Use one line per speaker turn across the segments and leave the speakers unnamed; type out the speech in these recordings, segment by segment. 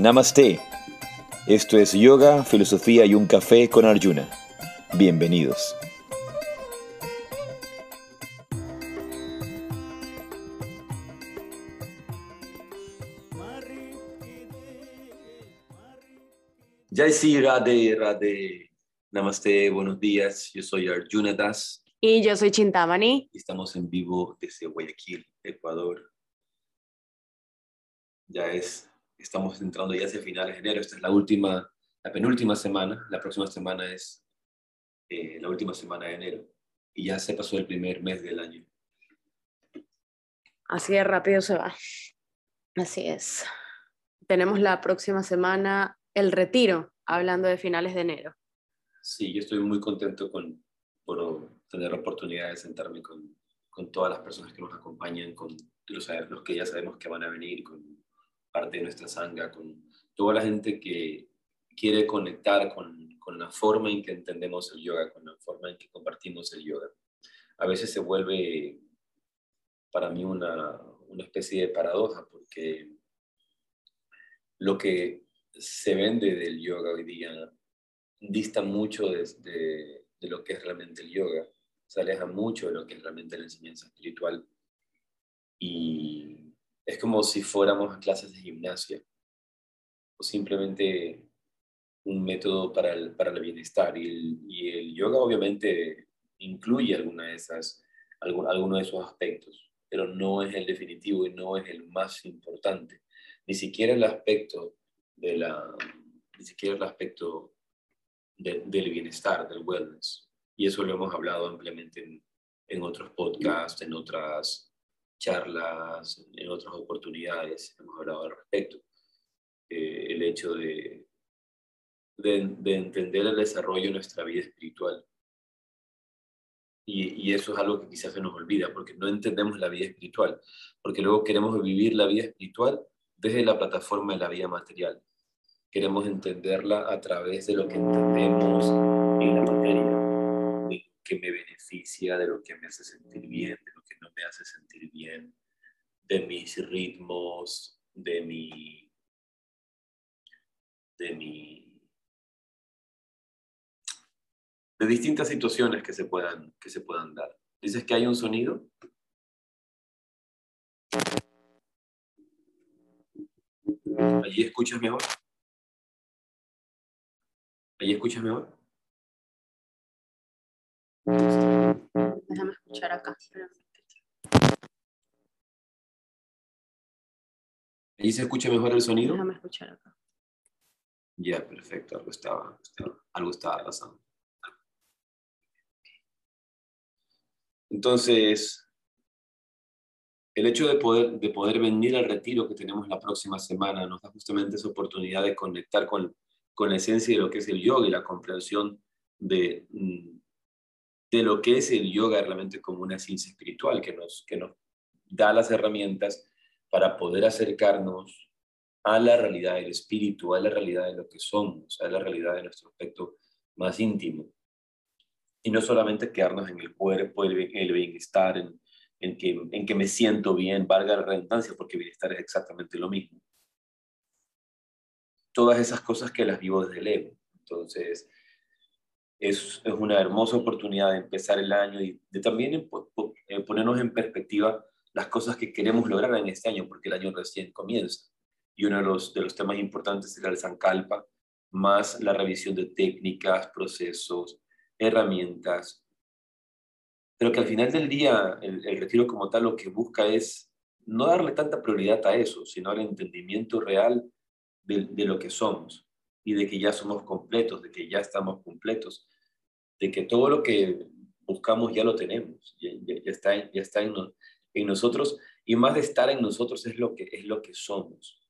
Namaste. Esto es Yoga, Filosofía y un Café con Arjuna. Bienvenidos. Jai Sri Radhe Radhe. Namaste, buenos días. Yo soy Arjuna Das.
Y yo soy Chintamani.
Estamos en vivo desde Guayaquil, Ecuador. Ya es, estamos entrando ya hacia finales de enero. Esta es la última, la penúltima semana. La próxima semana es eh, la última semana de enero. Y ya se pasó el primer mes del año.
Así de rápido se va. Así es. Tenemos la próxima semana el retiro, hablando de finales de enero.
Sí, yo estoy muy contento con, por tener la oportunidad de sentarme con, con todas las personas que nos acompañan, con los, los que ya sabemos que van a venir, con parte de nuestra sanga, con toda la gente que quiere conectar con, con la forma en que entendemos el yoga, con la forma en que compartimos el yoga. A veces se vuelve para mí una, una especie de paradoja, porque lo que se vende del yoga hoy día dista mucho de, de, de, lo que es realmente el yoga, se aleja mucho de lo que es realmente la enseñanza espiritual y es como si fuéramos a clases de gimnasia o simplemente un método para el, para el bienestar y el, y el yoga obviamente incluye alguna de esas, algún, alguno de esos aspectos, pero no es el definitivo y no es el más importante, ni siquiera el aspecto de la, ni siquiera el aspecto de, del bienestar, del wellness. Y eso lo hemos hablado ampliamente en, en otros podcasts, en otras charlas, en otras oportunidades, hemos hablado al respecto. Eh, el hecho de, de, de, entender el desarrollo de nuestra vida espiritual. Y, y, eso es algo que quizás se nos olvida, porque no entendemos la vida espiritual, porque luego queremos vivir la vida espiritual desde la plataforma de la vida material queremos entenderla a través de lo que entendemos en la materia, de lo que me beneficia, de lo que me hace sentir bien, de lo me hace sentir bien, de mis ritmos, de mi, de mi, de distintas situaciones que se puedan, que se puedan dar. Dices que hay un sonido. Allí escuchas mejor. ¿Ahí escuchas mejor?
Déjame escuchar acá.
¿Ahí se escucha mejor el sonido?
Déjame escuchar acá.
Ya, perfecto. Algo estaba, estaba, algo estaba pasando. Entonces, el hecho de poder, de poder venir al retiro que tenemos la próxima semana nos da justamente esa oportunidad de conectar con, con la esencia de lo que es el yoga y la comprensión de, de lo que es el yoga realmente como una ciencia espiritual que nos, que nos da las herramientas para poder acercarnos a la realidad del espíritu, a la realidad de lo que somos, a la realidad de nuestro aspecto más íntimo. Y no solamente quedarnos en el cuerpo, el bienestar, en, que, me siento bien, valga la redundancia, porque bienestar es exactamente lo mismo todas esas cosas que las vivo desde el ego. Entonces, es, es una hermosa oportunidad de empezar el año y de también ponernos en perspectiva las cosas que queremos lograr en este año, porque el año recién comienza. Y uno de los, de los temas importantes será el Sankalpa, más la revisión de técnicas, procesos, herramientas. Pero que al final del día, el, el retiro como tal lo que busca es no darle tanta prioridad a eso, sino al entendimiento real de, de, lo que somos y de que ya somos completos, de que ya estamos completos, de que todo lo que buscamos ya lo tenemos, ya, ya, ya está, ya está en, en, nosotros y más de estar en nosotros es lo que, es lo que somos.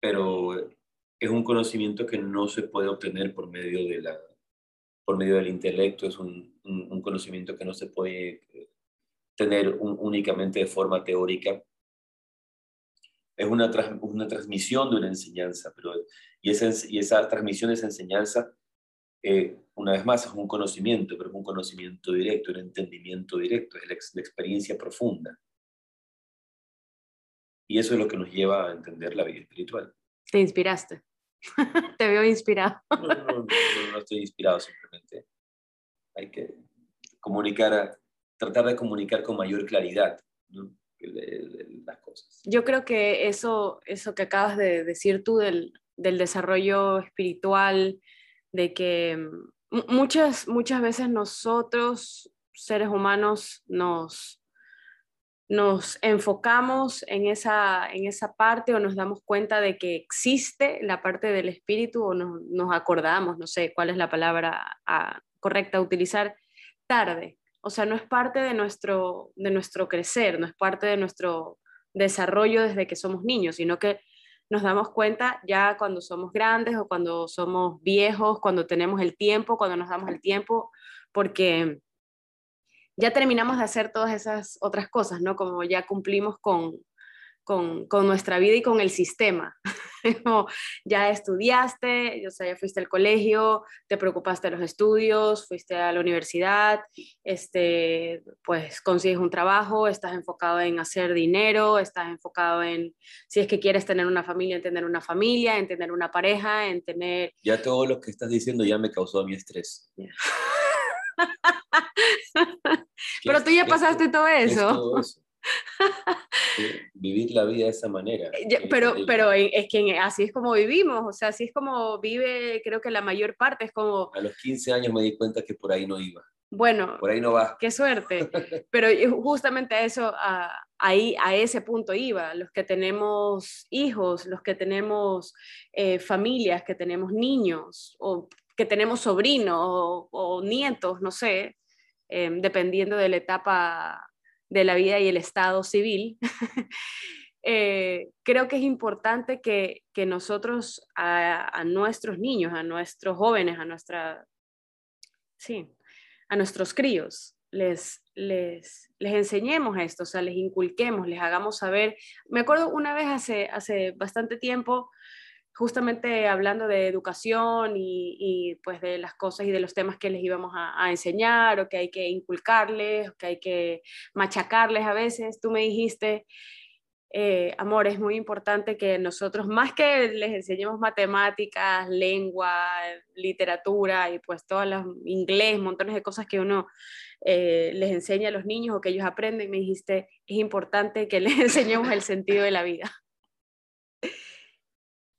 Pero es un conocimiento que no se puede obtener por medio, de la, por medio del intelecto, es un, un, conocimiento que no se puede tener un, únicamente de forma teórica, es una, una transmisión de una enseñanza, pero, y, esa, y esa transmisión de esa enseñanza, eh, una vez más, es un conocimiento, pero es un conocimiento directo, un entendimiento directo, es la, la experiencia profunda. Y eso es lo que nos lleva a entender la vida espiritual.
Te inspiraste. Te veo inspirado.
no, no, no, estoy inspirado, simplemente hay que comunicar, tratar de comunicar con mayor claridad las cosas.
Yo creo que eso, eso que acabas de decir tú del, del desarrollo espiritual, de que mm, muchas, muchas veces nosotros, seres humanos, nos, nos enfocamos en esa, en esa parte o nos damos cuenta de que existe la parte del espíritu o nos, nos acordamos, no sé cuál es la palabra ah, correcta a utilizar, tarde. O sea, no es parte de nuestro, de nuestro crecer, no es parte de nuestro desarrollo desde que somos niños, sino que nos damos cuenta ya cuando somos grandes o cuando somos viejos, cuando tenemos el tiempo, cuando nos damos el tiempo, porque ya terminamos de hacer todas esas otras cosas, ¿no? Como ya cumplimos con, con, con nuestra vida y con el sistema. ya estudiaste, o sea, ya fuiste al colegio, te preocupaste de los estudios, fuiste a la universidad, este, pues consigues un trabajo, estás enfocado en hacer dinero, estás enfocado en, si es que quieres tener una familia, en tener una familia, en tener una pareja, en tener...
Ya todo lo que estás diciendo ya me causó mi estrés.
Pero tú ya pasaste todo eso.
vivir la vida de esa manera.
Eh, pero, pero es que así es como vivimos, o sea, así es como vive, creo que la mayor parte es como...
A los 15 años me di cuenta que por ahí no iba.
Bueno,
por ahí no va.
Qué suerte. Pero justamente a eso, a, ahí, a ese punto iba. Los que tenemos hijos, los que tenemos eh, familias, que tenemos niños, o que tenemos sobrinos o, nietos, no sé, em, dependiendo de la etapa de la vida y el estado civil. Eh, creo que es importante que, nosotros a, nuestros niños, a nuestros jóvenes, a nuestra, sí, a nuestros críos, les, les, les enseñemos esto, o sea, les inculquemos, les hagamos saber. Me acuerdo una vez hace, hace bastante tiempo, justamente hablando de educación y, pues de las cosas y de los temas que les íbamos a, enseñar o que hay que inculcarles, o que hay que machacarles a veces, tú me dijiste, eh, amor, es muy importante que nosotros, más que les enseñemos matemáticas, lengua, literatura y pues todo los inglés, montones de cosas que uno eh, les enseña a los niños o que ellos aprenden, me dijiste, es importante que les enseñemos el sentido de la vida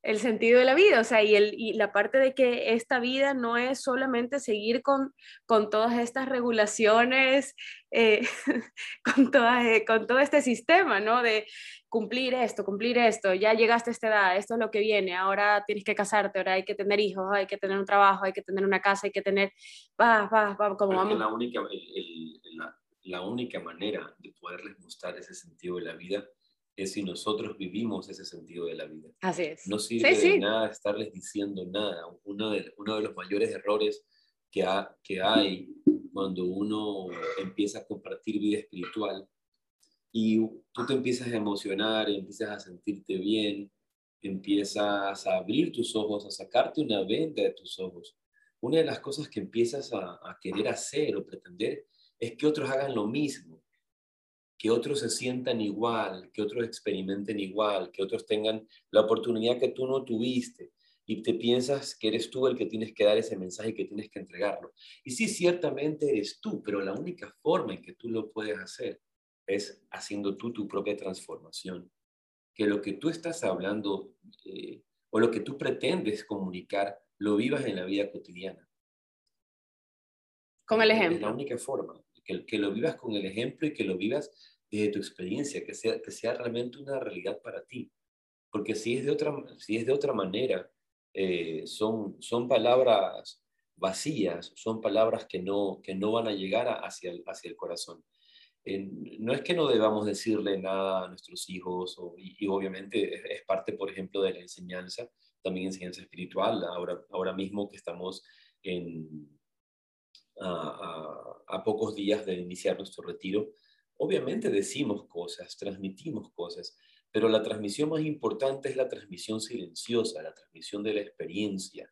el sentido de la vida, o sea, y, el, y la parte de que esta vida no es solamente seguir con, con todas estas regulaciones, eh, con, todas, eh, con todo este sistema, ¿no? De cumplir esto, cumplir esto, ya llegaste a esta edad, esto es lo que viene, ahora tienes que casarte, ahora hay que tener hijos, hay que tener un trabajo, hay que tener una casa, hay que tener, va, va, va, como vamos.
La única, la, la única manera de poderles mostrar ese sentido de la vida es si nosotros vivimos ese sentido de la vida.
Así es.
No sirve de nada estarles diciendo nada. Uno de, uno de los mayores errores que, que hay cuando uno empieza a compartir vida espiritual y tú te empiezas a emocionar, empiezas a sentirte bien, empiezas a abrir tus ojos, a sacarte una venda de tus ojos. Una de las cosas que empiezas a, a querer hacer o pretender es que otros hagan lo mismo que otros se sientan igual, que otros experimenten igual, que otros tengan la oportunidad que tú no tuviste y te piensas que eres tú el que tienes que dar ese mensaje y que tienes que entregarlo. Y sí, ciertamente eres tú, pero la única forma en que tú lo puedes hacer es haciendo tú tu propia transformación. Que lo que tú estás hablando eh, o lo que tú pretendes comunicar, lo vivas en la vida cotidiana.
Con el ejemplo.
Es la única forma que, lo vivas con el ejemplo y que lo vivas desde tu experiencia, que sea, que sea realmente una realidad para ti. Porque si es de otra, si es de otra manera, eh, son, son palabras vacías, son palabras que no, que no van a llegar hacia, el, hacia el corazón. no es que no debamos decirle nada a nuestros hijos, y, obviamente es, parte, por ejemplo, de la enseñanza, también enseñanza espiritual, ahora, ahora mismo que estamos en, a, pocos días de iniciar nuestro retiro, obviamente decimos cosas, transmitimos cosas, pero la transmisión más importante es la transmisión silenciosa, la transmisión de la experiencia.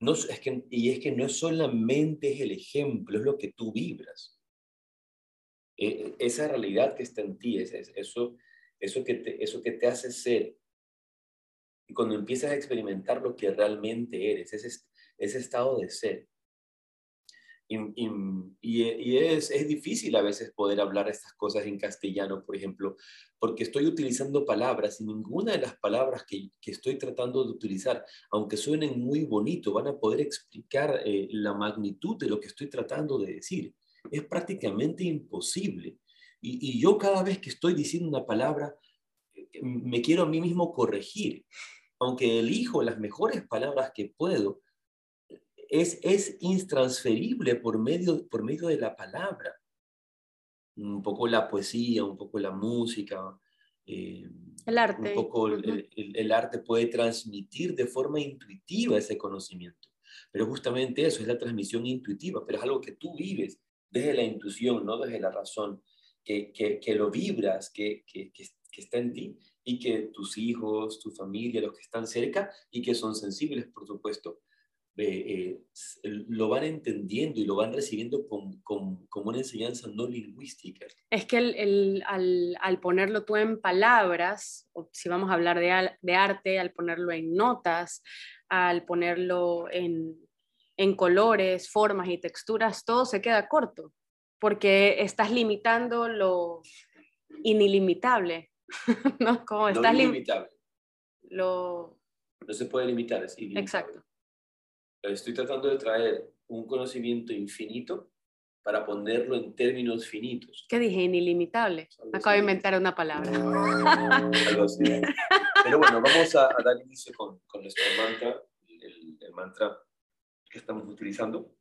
No, es que, y es que no solamente es el ejemplo, es lo que tú vibras. E, e, esa realidad que está en ti, es, eso, eso, que te, eso que te hace ser Y cuando empiezas a experimentar lo que realmente eres, ese, ese estado de ser, y, es, difícil a veces poder hablar estas cosas en castellano, por ejemplo, porque estoy utilizando palabras y ninguna de las palabras que, estoy tratando de utilizar, aunque suenen muy bonito, van a poder explicar eh, la magnitud de lo que estoy tratando de decir. Es prácticamente imposible. Y, y yo cada vez que estoy diciendo una palabra, eh, me quiero a mí mismo corregir. Aunque elijo las mejores palabras que puedo, es, es intransferible por medio, por medio de la palabra. Un poco la poesía, un poco la música.
Eh, el arte.
Un poco el, el, arte puede transmitir de forma intuitiva ese conocimiento. Pero justamente eso es la transmisión intuitiva, pero es algo que tú vives desde la intuición, no desde la razón, que, que, que lo vibras, que, que, que está en ti y que tus hijos, tu familia, los que están cerca y que son sensibles, por supuesto, eh, lo van entendiendo y lo van recibiendo como una enseñanza no lingüística.
Es que el, al, al, ponerlo tú en palabras, o si vamos a hablar de, de arte, al ponerlo en notas, al ponerlo en, en colores, formas y texturas, todo se queda corto, porque estás limitando lo inilimitable. ¿no? Como estás
limitable.
Lo...
No se puede limitar, es
Exacto
estoy tratando de traer un conocimiento infinito para ponerlo en términos finitos.
¿Qué dije? Inilimitable. Acabo de inventar una palabra.
Pero bueno, vamos a, dar inicio con, con nuestro mantra, el, mantra que estamos utilizando.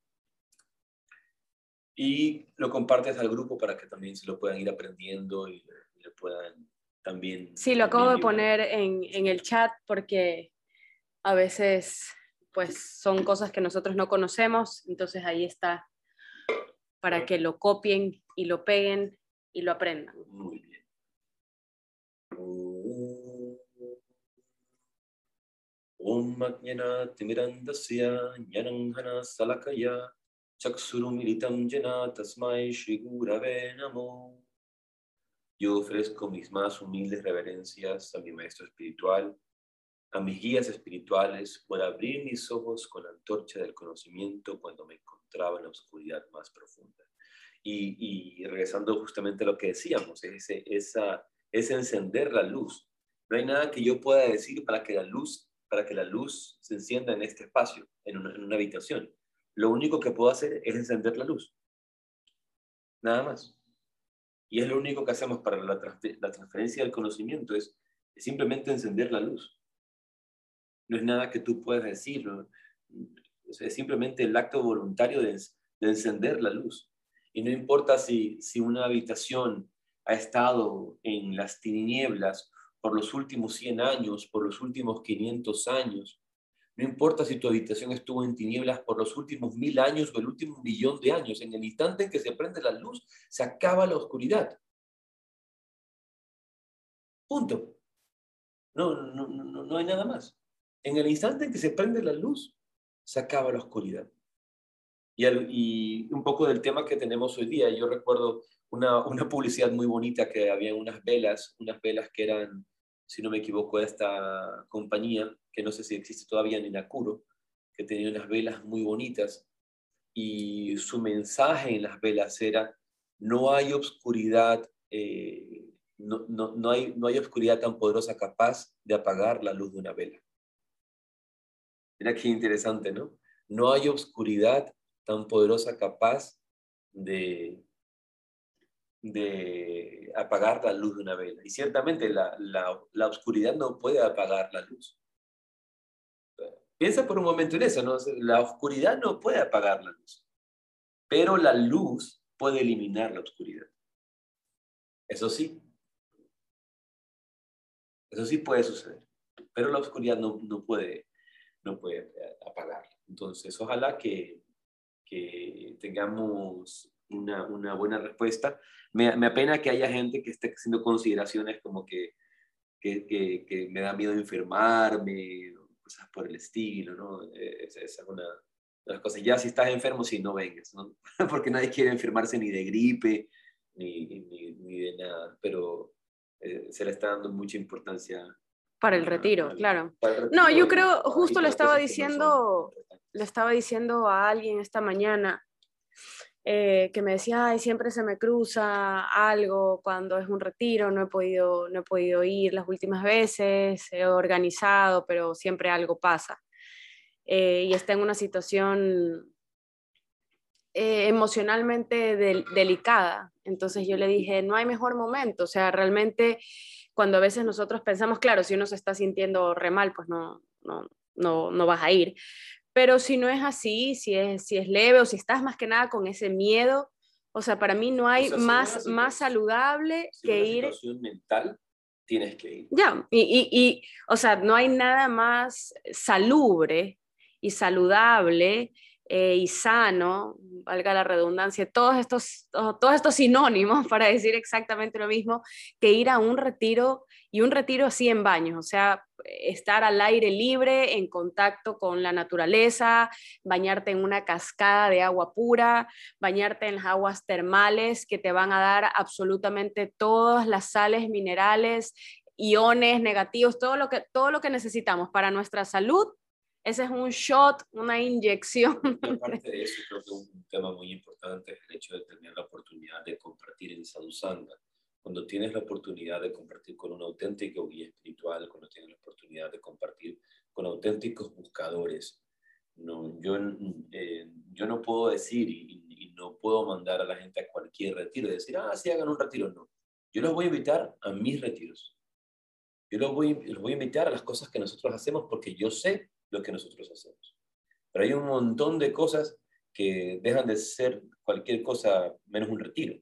Y lo compartes al grupo para que también se lo puedan ir aprendiendo y, y lo puedan también...
Sí, lo acabo de poner en, en el chat porque a veces pues son cosas que nosotros no conocemos, entonces ahí está para que lo copien y lo peguen y lo aprendan.
Muy bien. Maestro a mis guías espirituales por abrir mis ojos con la antorcha del conocimiento cuando me encontraba en la oscuridad más profunda. Y, regresando justamente a lo que decíamos, ese, esa, es encender la luz. No hay nada que yo pueda decir para que la luz, para que la luz se encienda en este espacio, en una, en una habitación. Lo único que puedo hacer es encender la luz. Nada más. Y es lo único que hacemos para la, la transferencia del conocimiento, es simplemente encender la luz no es nada que tú puedas decir, es simplemente el acto voluntario de, encender la luz. Y no importa si, si una habitación ha estado en las tinieblas por los últimos 100 años, por los últimos 500 años, no importa si tu habitación estuvo en tinieblas por los últimos mil años o el último millón de años, en el instante en que se prende la luz, se acaba la oscuridad. Punto. No, no, no, no hay nada más. En el instante en que se prende la luz, se acaba la oscuridad. Y, un poco del tema que tenemos hoy día, yo recuerdo una, publicidad muy bonita que había unas velas, unas velas que eran, si no me equivoco, de esta compañía, que no sé si existe todavía en Nakuro, que tenía unas velas muy bonitas y su mensaje en las velas era, no hay oscuridad, eh, no, hay, no hay oscuridad tan poderosa capaz de apagar la luz de una vela. Mira qué interesante, ¿no? No hay oscuridad tan poderosa capaz de, de apagar la luz de una vela. Y ciertamente la, la, oscuridad no puede apagar la luz. Piensa por un momento en eso, ¿no? La oscuridad no puede apagar la luz, pero la luz puede eliminar la oscuridad. Eso sí. Eso sí puede suceder, pero la oscuridad no, no puede no puede eh, apagar. Entonces, ojalá que, que tengamos una, una, buena respuesta. Me, me, apena que haya gente que esté haciendo consideraciones como que, que, que, me da miedo enfermarme, cosas por el estilo, ¿no? Eh, esa es una de las cosas. Ya si estás enfermo, si no vengas, ¿no? Porque nadie quiere enfermarse ni de gripe, ni, ni, ni de nada, pero eh, se le está dando mucha importancia
Para el retiro, claro. no, yo creo, justo le estaba diciendo, le estaba diciendo a alguien esta mañana eh, que me decía, ay, siempre se me cruza algo cuando es un retiro, no he podido, no he podido ir las últimas veces, he organizado, pero siempre algo pasa. Eh, y está en una situación eh, emocionalmente delicada. Entonces yo le dije, no hay mejor momento, o sea, realmente cuando a veces nosotros pensamos, claro, si uno se está sintiendo re mal, pues no, no, no, no vas a ir. Pero si no es así, si es, si es leve o si estás más que nada con ese miedo, o sea, para mí no hay más, más saludable que ir.
situación mental, tienes que ir.
Ya, y, y, y, o sea, no hay nada más salubre y saludable eh, y sano, valga la redundancia, todos estos, todos estos sinónimos para decir exactamente lo mismo, que ir a un retiro y un retiro así en baños, o sea, estar al aire libre, en contacto con la naturaleza, bañarte en una cascada de agua pura, bañarte en las aguas termales que te van a dar absolutamente todas las sales, minerales, iones negativos, todo lo que, todo lo que necesitamos para nuestra salud ese es un shot, una inyección.
aparte de eso, creo que un tema muy importante es el hecho de tener la oportunidad de compartir en Sadhusanga. Cuando tienes la oportunidad de compartir con un auténtico guía espiritual, cuando tienes la oportunidad de compartir con auténticos buscadores, no, yo, eh, yo no puedo decir y, no puedo mandar a la gente a cualquier retiro y decir, ah, sí, hagan un retiro. No. Yo los voy a invitar a mis retiros. Yo los voy, los voy a invitar a las cosas que nosotros hacemos porque yo sé lo que nosotros hacemos. Pero hay un montón de cosas que dejan de ser cualquier cosa menos un retiro.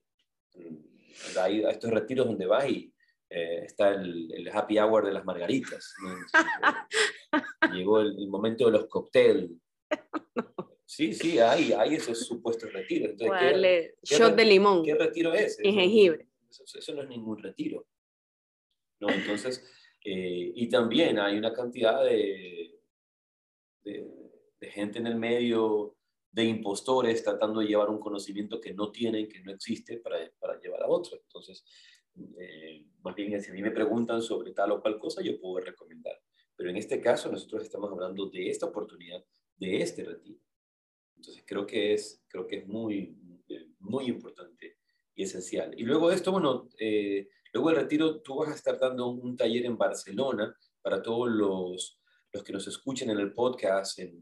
Mm, hay estos retiros donde vas y eh, está el, happy hour de las margaritas. Llegó el, momento de los cócteles. Sí, sí, hay, hay esos supuestos retiros.
Entonces, shot de limón.
¿Qué retiro es?
Y jengibre.
Eso, no es ningún retiro. ¿no? Entonces, eh, y también hay una cantidad de, de, gente en el medio, de impostores tratando de llevar un conocimiento que no tienen, que no existe, para, para llevar a otro. Entonces, eh, más bien, si a mí me preguntan sobre tal o cual cosa, yo puedo recomendar. Pero en este caso, nosotros estamos hablando de esta oportunidad, de este retiro. Entonces, creo que es, creo que es muy, muy importante y esencial. Y luego de esto, bueno, eh, luego del retiro, tú vas a estar dando un taller en Barcelona para todos los los que nos escuchen en el podcast en,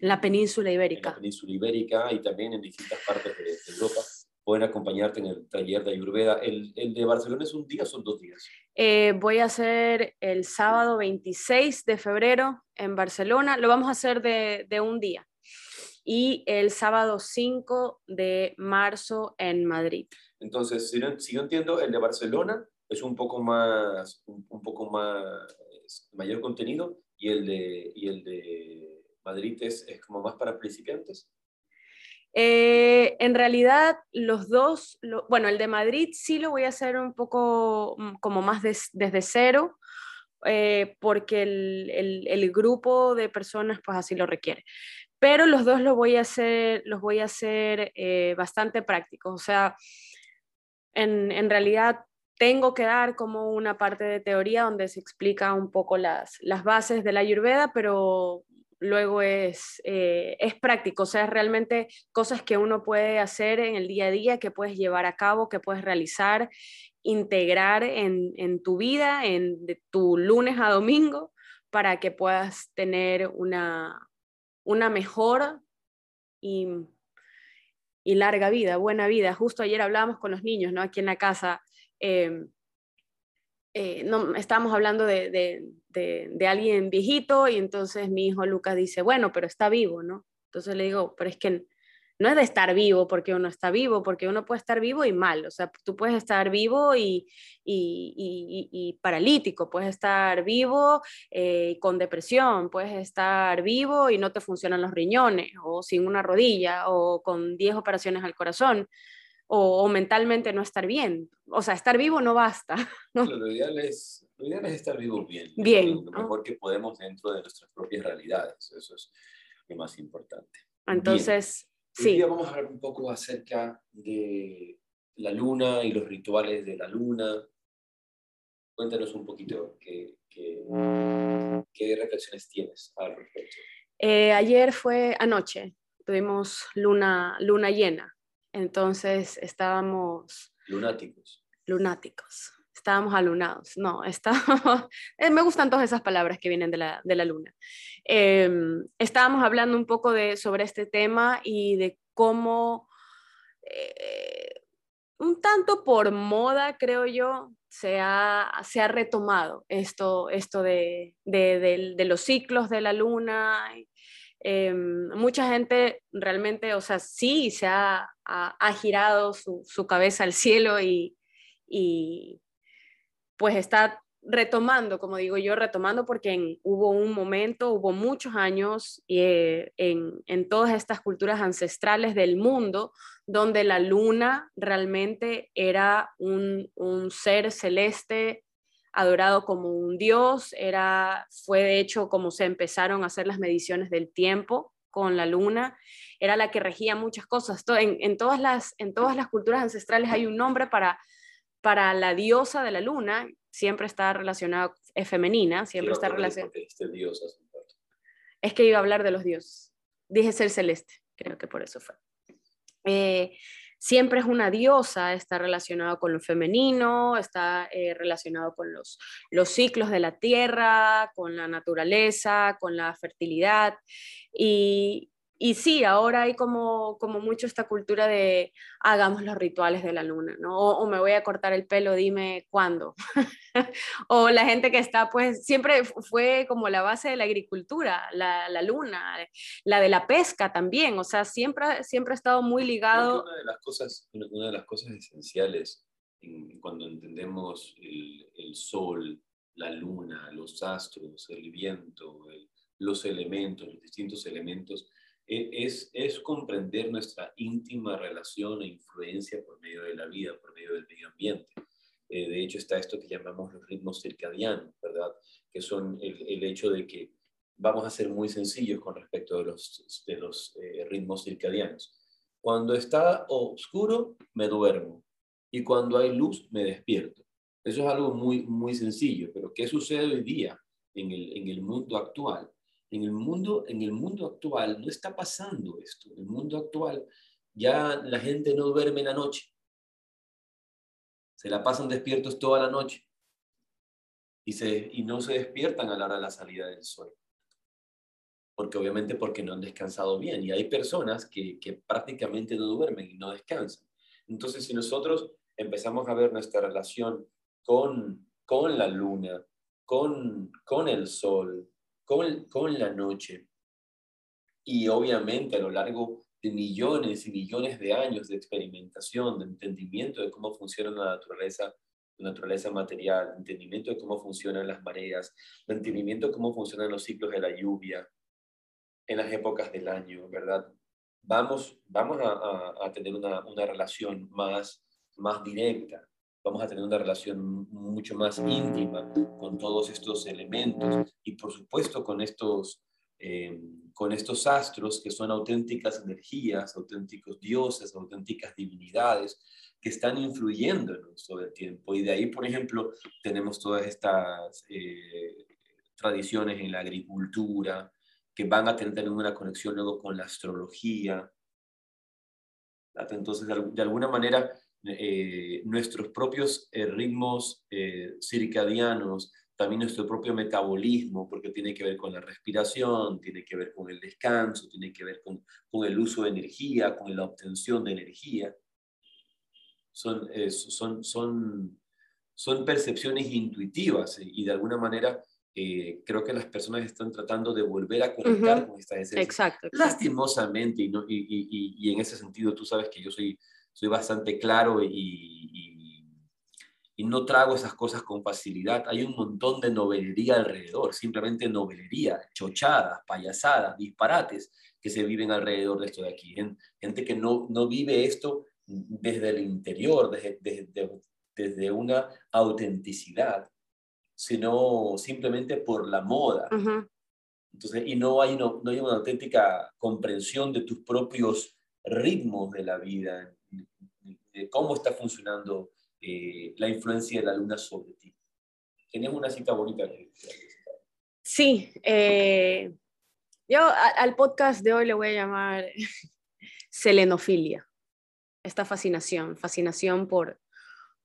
la península ibérica.
En la península ibérica y también en distintas partes de, Europa pueden acompañarte en el taller de Ayurveda. ¿El, el de Barcelona es un día o son dos días?
Eh, voy a hacer el sábado 26 de febrero en Barcelona. Lo vamos a hacer de, de un día. Y el sábado 5 de marzo en Madrid.
Entonces, si, si yo entiendo, el de Barcelona es un poco más, un, un poco más, mayor contenido y el de, y el de Madrid es, es como más para principiantes?
Eh, en realidad, los dos, bueno, el de Madrid sí lo voy a hacer un poco mm, como más desde cero, eh, porque el, el, el, grupo de personas pues así lo requiere. Pero los dos los voy a hacer, los voy a hacer eh, bastante prácticos. O sea, en, en realidad tengo que dar como una parte de teoría donde se explica un poco las, las bases de la ayurveda, pero luego es, eh, es práctico, o sea, es realmente cosas que uno puede hacer en el día a día, que puedes llevar a cabo, que puedes realizar, integrar en, en tu vida, en de tu lunes a domingo, para que puedas tener una, una mejor y, y larga vida, buena vida. Justo ayer hablábamos con los niños, ¿no? Aquí en la casa Em, eh, no, estábamos hablando de, de, de, alguien viejito y entonces mi hijo Lucas dice, bueno, pero está vivo, ¿no? Entonces le digo, pero es que no es de estar vivo porque uno está vivo, porque uno puede estar vivo y mal, o sea, tú puedes estar vivo y, y, y, paralítico, puedes estar vivo eh, con depresión, puedes estar vivo y no te funcionan los riñones, o sin una rodilla, o con 10 operaciones al corazón o, mentalmente no estar bien. O sea, estar vivo no basta.
Lo, ideal es, lo ideal es estar vivo bien.
Bien.
Lo mejor que podemos dentro de nuestras propias realidades. Eso es lo más importante.
Entonces,
sí. Hoy día vamos a hablar un poco acerca de la luna y los rituales de la luna. Cuéntanos un poquito qué, qué, qué reflexiones tienes al respecto.
Eh, ayer fue anoche, tuvimos luna, luna llena, entonces estábamos...
Lunáticos.
Lunáticos. Estábamos alunados. No, estábamos... Eh, me gustan todas esas palabras que vienen de la, de la luna. Em, estábamos hablando un poco de, sobre este tema y de cómo... Eh, un tanto por moda, creo yo, se ha, se ha retomado esto, esto de, de, de, los ciclos de la luna Em, mucha gente realmente, o sea, sí se ha, ha, girado su, su, cabeza al cielo y, y, pues está retomando, como digo yo, retomando porque hubo un momento, hubo muchos años eh, en, en, todas estas culturas ancestrales del mundo donde la luna realmente era un, un ser celeste adorado como un dios, era, fue de hecho como se empezaron a hacer las mediciones del tiempo con la luna, era la que regía muchas cosas. En, en, todas, las, en todas las culturas ancestrales hay un nombre para, para la diosa de la luna, siempre está relacionada, es femenina, siempre está relacionada. Es que iba a hablar de los dioses. Dije ser celeste, creo que por eso fue. Eh, siempre es una diosa, está relacionado con lo femenino, está eh, relacionado con los, los ciclos de la tierra, con la naturaleza, con la fertilidad. Y, y sí, ahora hay como, como mucho esta cultura de hagamos los rituales de la luna, ¿no? O, me voy a cortar el pelo, dime cuándo. o la gente que está, pues siempre fue como la base de la agricultura, la, la, luna, la de la pesca también, o sea, siempre, siempre ha estado muy ligado.
Una de las cosas, una de las cosas esenciales cuando entendemos el, el, sol, la luna, los astros, el viento, los elementos, los distintos elementos, es, es comprender nuestra íntima relación e influencia por medio de la vida, por medio del medio ambiente. Eh, de hecho, está esto que llamamos los ritmos circadianos, ¿verdad? Que son el, el hecho de que vamos a ser muy sencillos con respecto de los, de los eh, ritmos circadianos. Cuando está oscuro, me duermo. Y cuando hay luz, me despierto. Eso es algo muy, muy sencillo, pero ¿qué sucede hoy día en el, en el mundo actual? En el mundo, en el mundo actual no está pasando esto. En el mundo actual ya la gente no duerme en la noche. Se la pasan despiertos toda la noche y, se, y no se despiertan a la hora de la salida del sol. Porque obviamente porque no han descansado bien. Y hay personas que, que prácticamente no duermen y no descansan. Entonces, si nosotros empezamos a ver nuestra relación con, con la luna, con, con el sol, con, con la noche. Y obviamente a lo largo de millones y millones de años de experimentación, de entendimiento de cómo funciona la naturaleza, la naturaleza material, entendimiento de cómo funcionan las mareas, entendimiento de cómo funcionan los ciclos de la lluvia en las épocas del año, ¿verdad? Vamos, vamos a, a, tener una, una, relación más, más directa vamos a tener una relación mucho más íntima con todos estos elementos y por supuesto con estos, eh, con estos astros que son auténticas energías, auténticos dioses, auténticas divinidades que están influyendo todo el tiempo. Y de ahí, por ejemplo, tenemos todas estas eh, tradiciones en la agricultura que van a tener una conexión luego con la astrología. Entonces, de alguna manera, eh, nuestros propios eh, ritmos eh, circadianos, también nuestro propio metabolismo, porque tiene que ver con la respiración, tiene que ver con el descanso, tiene que ver con, con el uso de energía, con la obtención de energía. Son, son, son, son percepciones intuitivas y de alguna manera creo que las personas están tratando de volver a conectar con esta esencia.
Exacto,
Lastimosamente, y, y, y, y, en ese sentido tú sabes que yo soy soy bastante claro y, y, no trago esas cosas con facilidad. Hay un montón de novelería alrededor, simplemente novelería, chochadas, payasadas, disparates que se viven alrededor de esto de aquí. Gente que no, no vive esto desde el interior, desde, desde, desde una autenticidad, sino simplemente por la moda. Entonces, y no hay, no, no hay una auténtica comprensión de tus propios ritmos de la vida, de cómo está funcionando eh, la influencia de la luna sobre ti. Tienes una cita bonita.
Sí, eh, yo al podcast de hoy le voy a llamar selenofilia, esta fascinación, fascinación por,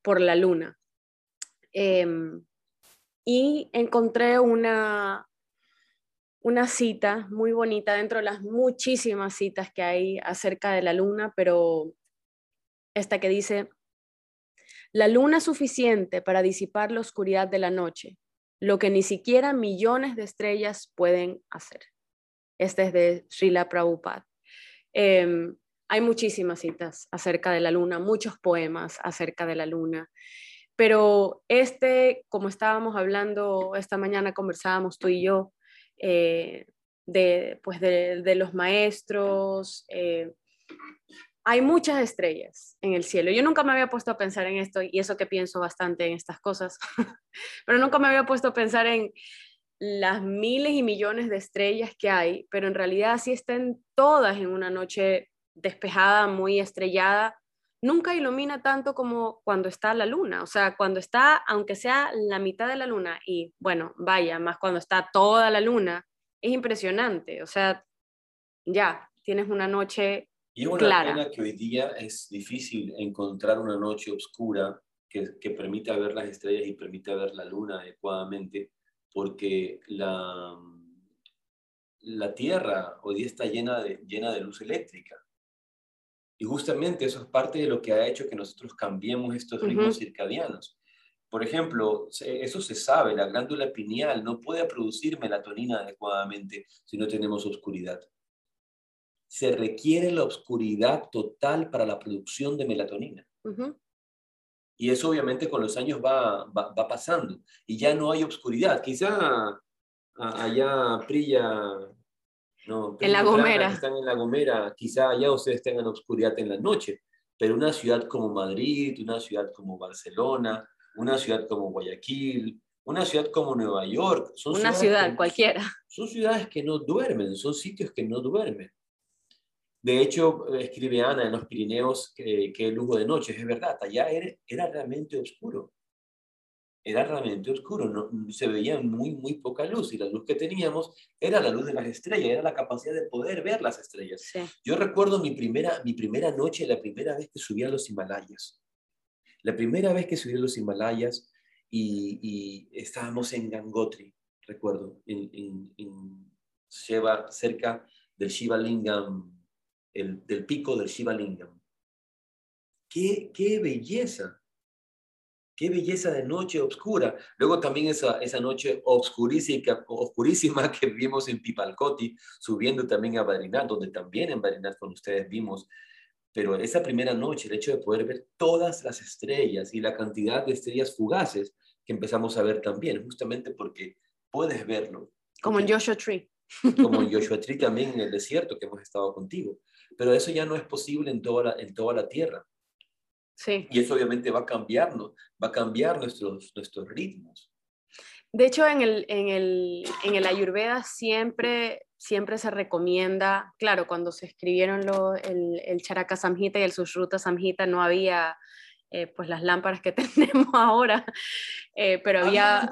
por la luna. Em, y encontré una, una cita muy bonita dentro de las muchísimas citas que hay acerca de la luna, pero esta que dice, la luna suficiente para disipar la oscuridad de la noche, lo que ni siquiera millones de estrellas pueden hacer. Este es de Srila Prabhupada. Em, hay muchísimas citas acerca de la luna, muchos poemas acerca de la luna. Pero este, como estábamos hablando esta mañana, conversábamos tú y yo, eh, de, pues de, los maestros. Eh, hay muchas estrellas en el cielo. Yo nunca me había puesto a pensar en esto y eso que pienso bastante en estas cosas, pero nunca me había puesto a pensar en las miles y millones de estrellas que hay, pero en realidad si estén todas en una noche despejada, muy estrellada, nunca ilumina tanto como cuando está la luna. O sea, cuando está, aunque sea la mitad de la luna, y bueno, vaya, más cuando está toda la luna, es impresionante. O sea, ya, tienes una noche
y una clara. pena que hoy día es difícil encontrar una noche oscura que, que permita ver las estrellas y permita ver la luna adecuadamente, porque la, la Tierra hoy día está llena de, llena de luz eléctrica. Y justamente eso es parte de lo que ha hecho que nosotros cambiemos estos ritmos circadianos. Por ejemplo, eso se sabe, la glándula pineal no puede producir melatonina adecuadamente si no tenemos oscuridad. Se requiere la oscuridad total para la producción de melatonina. Y eso obviamente con los años va, va, va, pasando. Y ya no hay oscuridad. Quizá allá Prilla
no, en La Gomera.
Están en La Gomera, quizá allá ustedes tengan oscuridad en la noche, pero una ciudad como Madrid, una ciudad como Barcelona, una ciudad como Guayaquil, una ciudad como Nueva York.
Son una ciudad cualquiera.
Son ciudades que no duermen, son sitios que no duermen. De hecho, escribe Ana en los Pirineos que, que el lujo de noche, es verdad, allá era, era realmente oscuro era realmente oscuro, no, se veía muy, muy poca luz y la luz que teníamos era la luz de las estrellas, era la capacidad de poder ver las estrellas. Yo recuerdo mi primera, mi primera noche, la primera vez que subí a los Himalayas. La primera vez que subí a los Himalayas y, estábamos en Gangotri, recuerdo, en, en, en cerca del Shiva Lingam, el, del pico del Shiva Lingam. ¡Qué, qué belleza! Qué belleza de noche oscura. Luego también esa, esa noche oscurísima, oscurísima que vimos en Pipalcoti, subiendo también a Badrinat, donde también en Badrinat con ustedes vimos. Pero esa primera noche, el hecho de poder ver todas las estrellas y la cantidad de estrellas fugaces que empezamos a ver también, justamente porque puedes verlo.
Como en Joshua Tree.
Como en Joshua Tree también en el desierto que hemos estado contigo. Pero eso ya no es posible en toda en toda la tierra. Y eso obviamente va a cambiarnos, va a cambiar nuestros, nuestros ritmos.
De hecho, en el, en el, en el Ayurveda siempre, siempre se recomienda, claro, cuando se escribieron lo, el, el Charaka Samhita y el Sushruta Samhita no había eh, pues las lámparas que tenemos ahora, eh, pero había,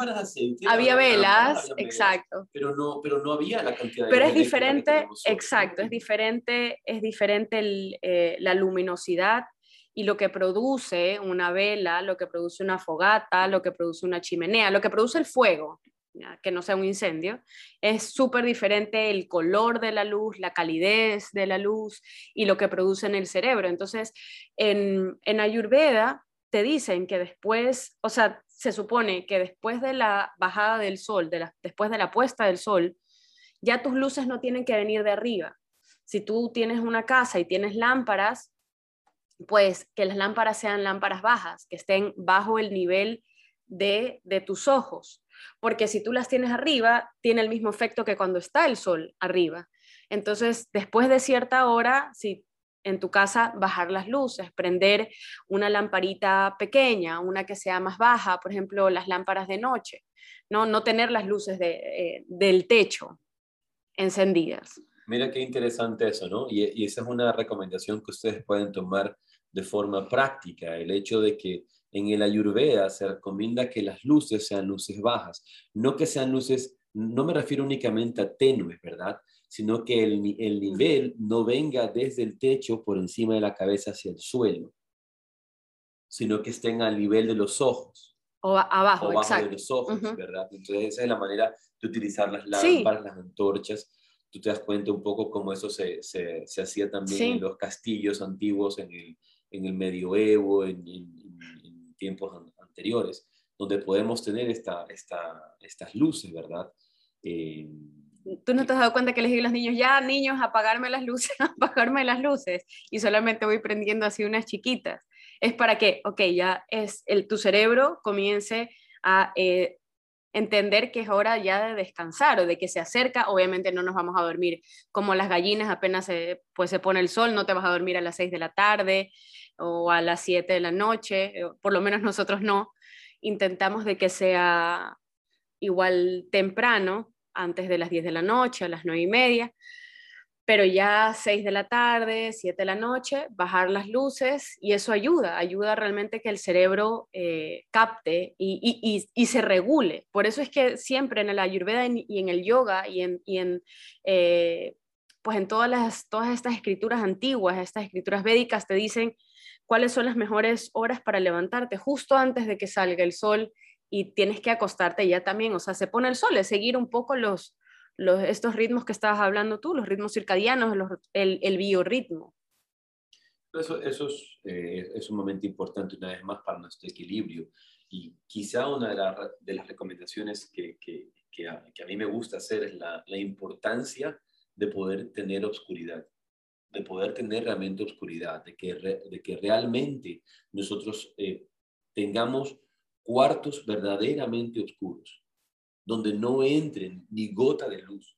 había, velas, exacto.
Pero no, pero no había la cantidad de
Pero es diferente, exacto, es diferente, es diferente el, eh, la luminosidad y lo que produce una vela, lo que produce una fogata, lo que produce una chimenea, lo que produce el fuego, que no sea un incendio, es súper diferente el color de la luz, la calidez de la luz y lo que produce en el cerebro. Entonces, en, en Ayurveda te dicen que después, o sea, se supone que después de la bajada del sol, de la, después de la puesta del sol, ya tus luces no tienen que venir de arriba. Si tú tienes una casa y tienes lámparas, pues que las lámparas sean lámparas bajas, que estén bajo el nivel de, tus ojos, porque si tú las tienes arriba, tiene el mismo efecto que cuando está el sol arriba. Entonces, después de cierta hora, si en tu casa bajar las luces, prender una lamparita pequeña, una que sea más baja, por ejemplo, las lámparas de noche, no, no tener las luces eh, del techo encendidas.
Mira qué interesante eso, ¿no? Y, y, esa es una recomendación que ustedes pueden tomar de forma práctica, el hecho de que En el Ayurveda se recomienda que las luces sean luces bajas, no que sean luces, no me refiero únicamente a tenues, ¿verdad? Sino que el, el nivel no venga desde el techo por encima de la cabeza hacia el suelo, sino que estén al nivel de los ojos.
O abajo,
o de los ojos, ¿verdad? Entonces esa es la manera de utilizar las lámparas, las antorchas. Tú te das cuenta un poco cómo eso se, se, se hacía también en los castillos antiguos, en el, en el medioevo, en, en, tiempos anteriores, donde podemos tener esta, esta, estas luces, ¿verdad?
Eh, ¿Tú no te has dado cuenta que les digo a los niños, ya niños, apagarme las luces, apagarme las luces? Y solamente voy prendiendo así unas chiquitas es para que, ok, ya es el, tu cerebro comience a eh, entender que es hora ya de descansar o de que se acerca, obviamente no nos vamos a dormir como las gallinas apenas se, pues se pone el sol, no te vas a dormir a las 6 de la tarde o a las 7 de la noche, eh, por lo menos nosotros no, intentamos de que sea igual temprano, antes de las 10 de la noche, a las 9 y media, pero ya 6 de la tarde, 7 de la noche, bajar las luces y eso ayuda, ayuda realmente que el cerebro eh, capte y, se regule. Por eso es que siempre en el ayurveda y en el yoga y en, en eh, pues en todas, las, todas estas escrituras antiguas, estas escrituras védicas te dicen cuáles son las mejores horas para levantarte justo antes de que salga el sol y tienes que acostarte ya también, o sea, se pone el sol, es seguir un poco los, estos ritmos que estabas hablando tú, los ritmos circadianos, el, el, biorritmo.
Eso, eso es, eh, es, un momento importante una vez más para nuestro equilibrio. Y quizá una de, de las recomendaciones que, que, que, a, que, a, mí me gusta hacer es la, la, importancia de poder tener oscuridad, de poder tener realmente oscuridad, de que, de que realmente nosotros eh, tengamos cuartos verdaderamente oscuros donde no entren ni gota de luz.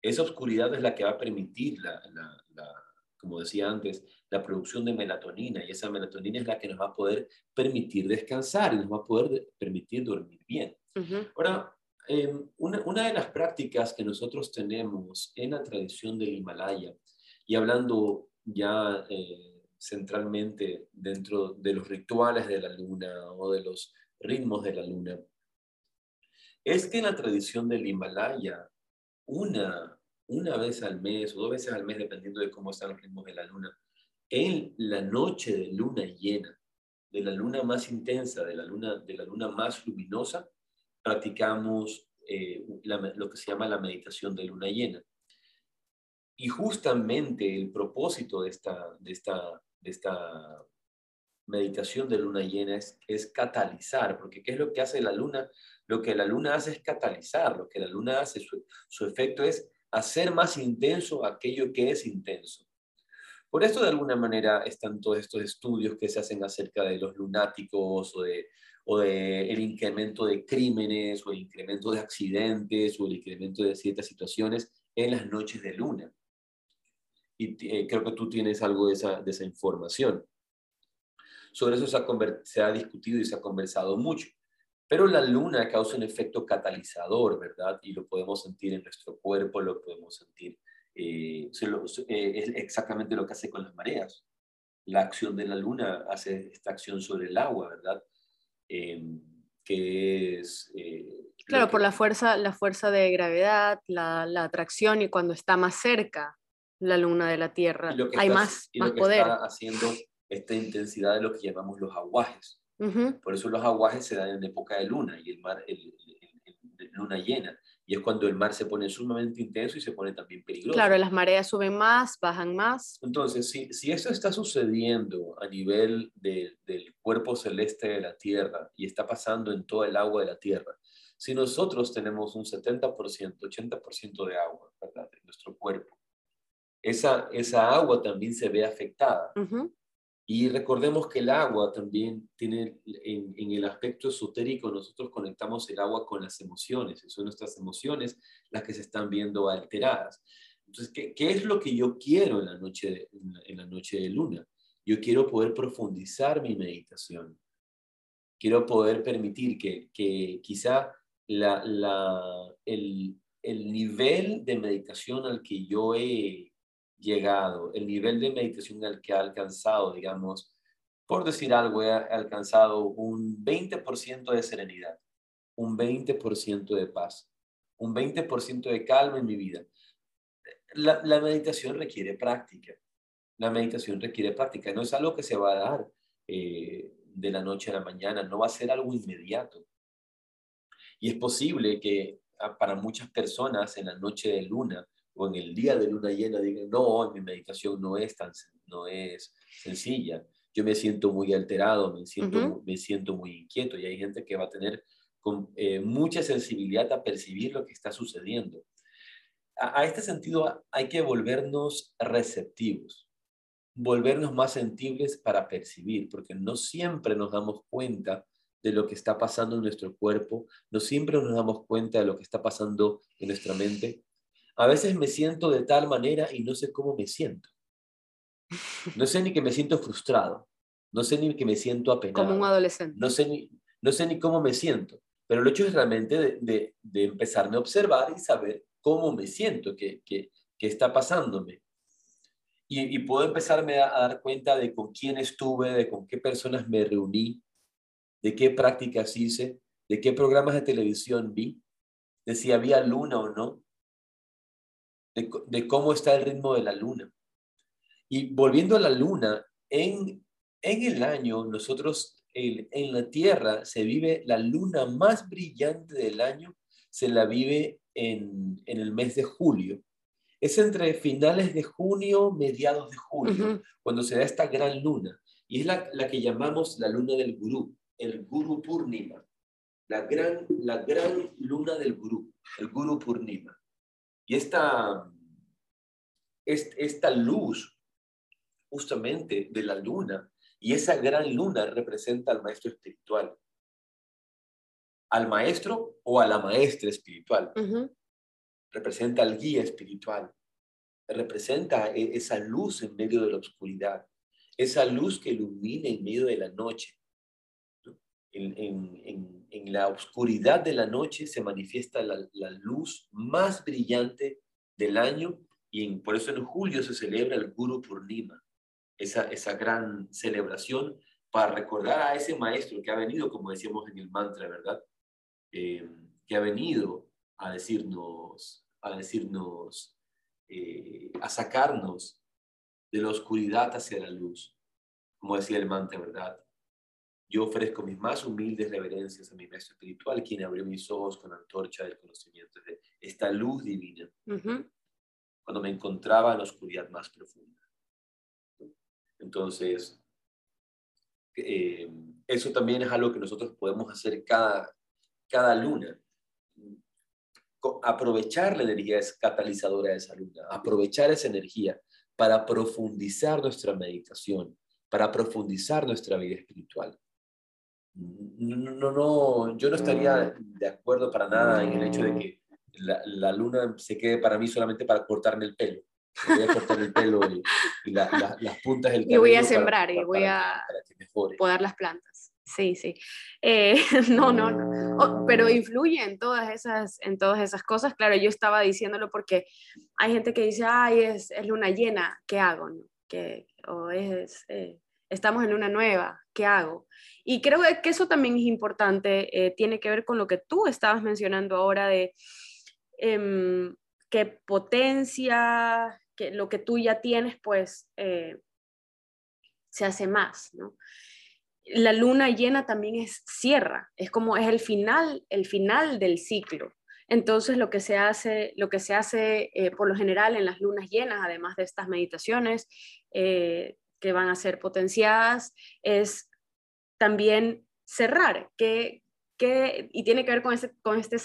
Esa oscuridad es la que va a permitir, la, como decía antes, la producción de melatonina y esa melatonina es la que nos va a poder permitir descansar y nos va a poder permitir dormir bien. Ahora, em, una, de las prácticas que nosotros tenemos en la tradición del Himalaya, y hablando ya eh, centralmente dentro de los rituales de la luna o de los ritmos de la luna, es que en la tradición del Himalaya, una, una vez al mes o dos veces al mes, dependiendo de cómo están los ritmos de la luna, en la noche de luna llena, de la luna más intensa, de la luna, de la luna más luminosa, practicamos eh, lo que se llama la meditación de luna llena. Y justamente el propósito de esta, de esta, de esta meditación de luna llena es, es catalizar, porque ¿qué es lo que hace la luna? Lo que la luna hace es catalizar, lo que la luna hace, su, efecto es hacer más intenso aquello que es intenso. Por esto, de alguna manera, están todos estos estudios que se hacen acerca de los lunáticos o de, o de el incremento de crímenes o el incremento de accidentes o el incremento de ciertas situaciones en las noches de luna. Y eh, creo que tú tienes algo de esa, de esa información. Sobre eso se ha, se ha discutido y se ha conversado mucho. Pero la luna causa un efecto catalizador, ¿verdad? Y lo podemos sentir en nuestro cuerpo, lo podemos sentir. Eh, eh, es exactamente lo que hace con las mareas. La acción de la luna hace esta acción sobre el agua, ¿verdad? Em, que es...
Eh, claro, por la fuerza, la fuerza de gravedad, la, la, atracción y cuando está más cerca la luna de la Tierra, hay más, y más lo que poder.
Está haciendo esta intensidad de lo que llamamos los aguajes. Por eso los aguajes se dan en época de luna y el mar, el, luna llena. Y es cuando el mar se pone sumamente intenso y se pone también peligroso.
Claro, las mareas suben más, bajan más.
Entonces, si, si esto está sucediendo a nivel del cuerpo celeste de la Tierra y está pasando en todo el agua de la Tierra, si nosotros tenemos un 70%, 80% de agua ¿verdad? en nuestro cuerpo, esa, esa agua también se ve afectada. Y recordemos que el agua también tiene, en, el aspecto esotérico, nosotros conectamos el agua con las emociones, y son nuestras emociones las que se están viendo alteradas. Entonces, ¿qué, qué es lo que yo quiero en la, noche de, en, la, noche de luna? Yo quiero poder profundizar mi meditación. Quiero poder permitir que, que quizá la, la, el, el nivel de meditación al que yo he llegado, el nivel de meditación al que ha alcanzado, digamos, por decir algo, he alcanzado un 20% de serenidad, un 20% de paz, un 20% de calma en mi vida. La, meditación requiere práctica. La meditación requiere práctica. No es algo que se va a dar eh, de la noche a la mañana, no va a ser algo inmediato. Y es posible que ah, para muchas personas en la noche de luna o en el día de luna llena digan, no, mi meditación no es tan no es sencilla. Yo me siento muy alterado, me siento, me siento muy inquieto y hay gente que va a tener con, eh, mucha sensibilidad a percibir lo que está sucediendo. A, a, este sentido hay que volvernos receptivos, volvernos más sensibles para percibir, porque no siempre nos damos cuenta de lo que está pasando en nuestro cuerpo, no siempre nos damos cuenta de lo que está pasando en nuestra mente. A veces me siento de tal manera y no sé cómo me siento. No sé ni que me siento frustrado, no sé ni que me siento apenado.
Como un adolescente.
No sé ni, no sé ni cómo me siento, pero el hecho es realmente de, de, empezarme a observar y saber cómo me siento, qué, qué, qué está pasándome. Y, y, puedo empezarme a, a dar cuenta de con quién estuve, de con qué personas me reuní, de qué prácticas hice, de qué programas de televisión vi, de si había luna o no, de, de cómo está el ritmo de la luna. Y volviendo a la luna, en, en el año, nosotros en la Tierra se vive la luna más brillante del año, se la vive en, en el mes de julio. Es entre finales de junio, mediados de julio, cuando se da esta gran luna. Y es la, la, que llamamos la luna del gurú, el Guru Purnima, la gran, la gran luna del gurú, el Guru Purnima. Y esta, esta luz justamente de la luna. Y esa gran luna representa al maestro espiritual. Al maestro o a la maestra espiritual. Representa al guía espiritual. Representa e-, esa luz en medio de la oscuridad. Esa luz que ilumina en medio de la noche. En, la oscuridad de la noche se manifiesta la, la luz más brillante del año y por eso en julio se celebra el Guru Purnima, esa, esa gran celebración para recordar a ese maestro que ha venido, como decíamos en el mantra, ¿verdad? Eh, que ha venido a decirnos, a decirnos, eh, a sacarnos de la oscuridad hacia la luz, como decía el mantra, ¿verdad? Yo ofrezco mis más humildes reverencias a mi maestro espiritual, quien abrió mis ojos con la antorcha del conocimiento de esta luz divina, cuando me encontraba en la oscuridad más profunda. Entonces, eh, eso también es algo que nosotros podemos hacer cada, cada luna. Aprovechar la energía es catalizadora de esa luna, aprovechar esa energía para profundizar nuestra meditación, para profundizar nuestra vida espiritual. No, no, no, yo no estaría de acuerdo para nada en el hecho de que la, la luna se quede para mí solamente para cortarme el pelo voy a cortar el pelo y, las puntas del cabello.
Y voy a sembrar y voy a podar las plantas. Sí, sí. Eh, no, no, no. Oh, pero influye en todas, esas, en todas esas cosas. Claro, yo estaba diciéndolo porque hay gente que dice, ay, es, es luna llena, ¿qué hago? Que, o es, eh, estamos en luna nueva, ¿qué hago? Y creo que eso también es importante, eh, tiene que ver con lo que tú estabas mencionando ahora de em, que potencia que lo que tú ya tienes, pues eh, se hace más, ¿no? La luna llena también es cierra, es como es el final, el final del ciclo. Entonces lo que se hace, lo que se hace eh, por lo general en las lunas llenas, además de estas meditaciones eh, que van a ser potenciadas, es también cerrar, que, y tiene que ver con este, con este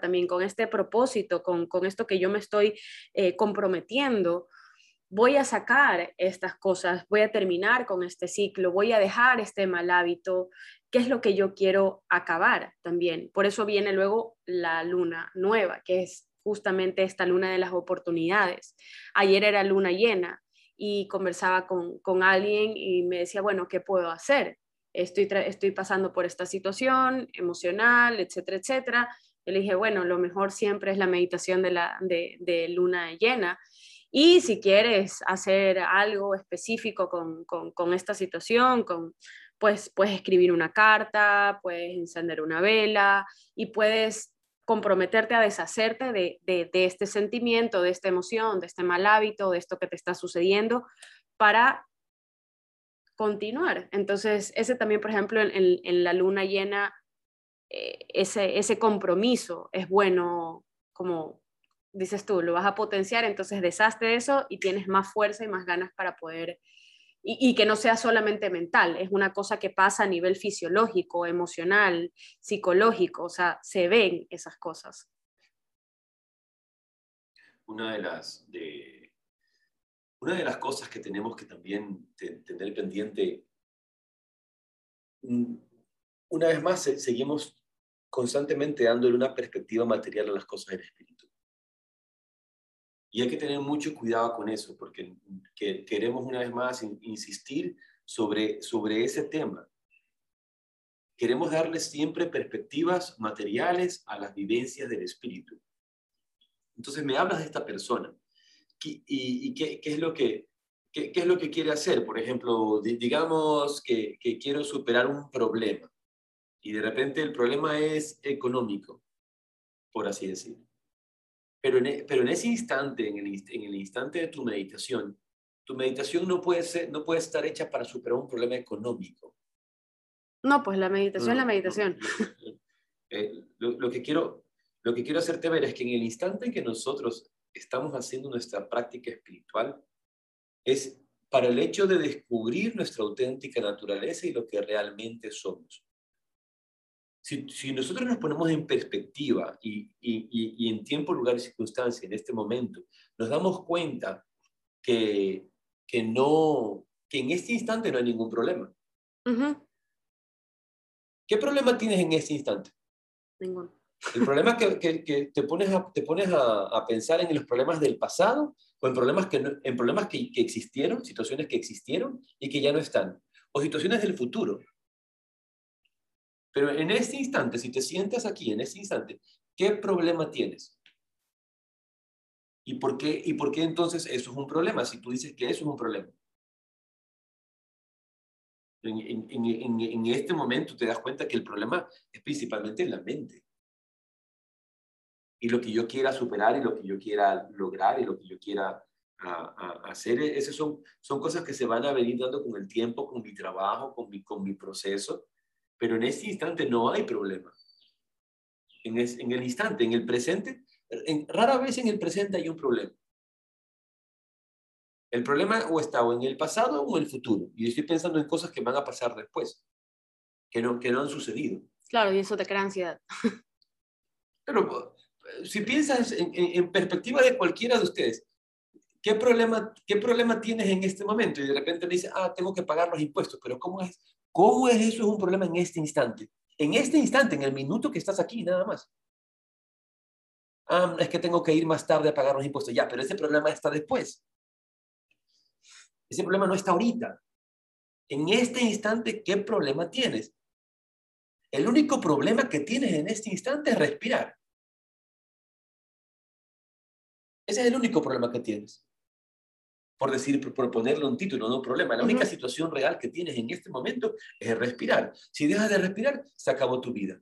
también, con este propósito, con, con esto que yo me estoy eh, comprometiendo. Voy a sacar estas cosas, voy a terminar con este ciclo, voy a dejar este mal hábito, qué es lo que yo quiero acabar también. Por eso viene luego la luna nueva, que es justamente esta luna de las oportunidades. Ayer era luna llena y conversaba con, con alguien y me decía, bueno, ¿qué puedo hacer? estoy, estoy pasando por esta situación emocional, etcétera, etcétera. Yo le dije, bueno, lo mejor siempre es la meditación de, la, de, luna llena. Y si quieres hacer algo específico con, con, esta situación, con, pues puedes escribir una carta, puedes encender una vela y puedes comprometerte a deshacerte de, de, este sentimiento, de esta emoción, de este mal hábito, de esto que te está sucediendo, para continuar. Entonces, ese también, por ejemplo, en, la luna llena, eh, ese, ese compromiso es bueno como dices tú, lo vas a potenciar, entonces deshazte de eso y tienes más fuerza y más ganas para poder, y, que no sea solamente mental, es una cosa que pasa a nivel fisiológico, emocional, psicológico, o sea, se ven esas cosas.
Una de las, de, una de las cosas que tenemos que también tener pendiente, mm, una vez más, seguimos constantemente dándole una perspectiva material a las cosas del espíritu. Y hay que tener mucho cuidado con eso, porque queremos una vez más insistir sobre, sobre ese tema. Queremos darle siempre perspectivas materiales a las vivencias del espíritu. Entonces me hablas de esta persona. ¿Y, qué, es lo que, qué, es lo que quiere hacer? Por ejemplo, digamos que, que quiero superar un problema y de repente el problema es económico, por así decirlo. Pero en, e, pero en ese instante, en el, en el instante de tu meditación, tu meditación no puede, ser, no puede estar hecha para superar un problema económico.
No, pues la meditación es la meditación.
Eh, lo, que quiero, lo que quiero hacerte ver es que en el instante en que nosotros estamos haciendo nuestra práctica espiritual, es para el hecho de descubrir nuestra auténtica naturaleza y lo que realmente somos si, nosotros nos ponemos en perspectiva y, en tiempo, lugar y circunstancia en este momento, nos damos cuenta que, que, no, que en este instante no hay ningún problema. ¿Qué problema tienes en este instante?
Ninguno.
El problema es que, te pones, a, te pones a, pensar en los problemas del pasado o en problemas, que, en problemas que, que existieron, situaciones que existieron y que ya no están, o situaciones del futuro pero en este instante, si te sientas aquí, en este instante, ¿qué problema tienes? ¿Y por qué, y por qué entonces eso es un problema? Si tú dices que eso es un problema. En, este momento te das cuenta que el problema es principalmente en la mente. Y lo que yo quiera superar y lo que yo quiera lograr y lo que yo quiera hacer, esas son, son cosas que se van a venir dando con el tiempo, con mi trabajo, con mi, con mi proceso. Pero en este instante no hay problema. En, en el instante, en el presente, en, rara vez en el presente hay un problema. El problema o está o en el pasado o en el futuro. Y estoy pensando en cosas que van a pasar después, que no, que no han sucedido.
Claro, y eso te crea ansiedad.
Pero si piensas en, en, perspectiva de cualquiera de ustedes, ¿qué problema, ¿qué problema tienes en este momento? Y de repente me dice, ah, tengo que pagar los impuestos, pero ¿cómo es? ¿Cómo es eso es un problema en este instante? En este instante, en el minuto que estás aquí, nada más. Ah, es que tengo que ir más tarde a pagar los impuestos. Ya, pero ese problema está después. Ese problema no está ahorita. En este instante, ¿qué problema tienes? El único problema que tienes en este instante es respirar. Ese es el único problema que tienes por decir, por ponerle un título, no un problema. La única situación real que tienes en este momento es respirar. Si dejas de respirar, se acabó tu vida.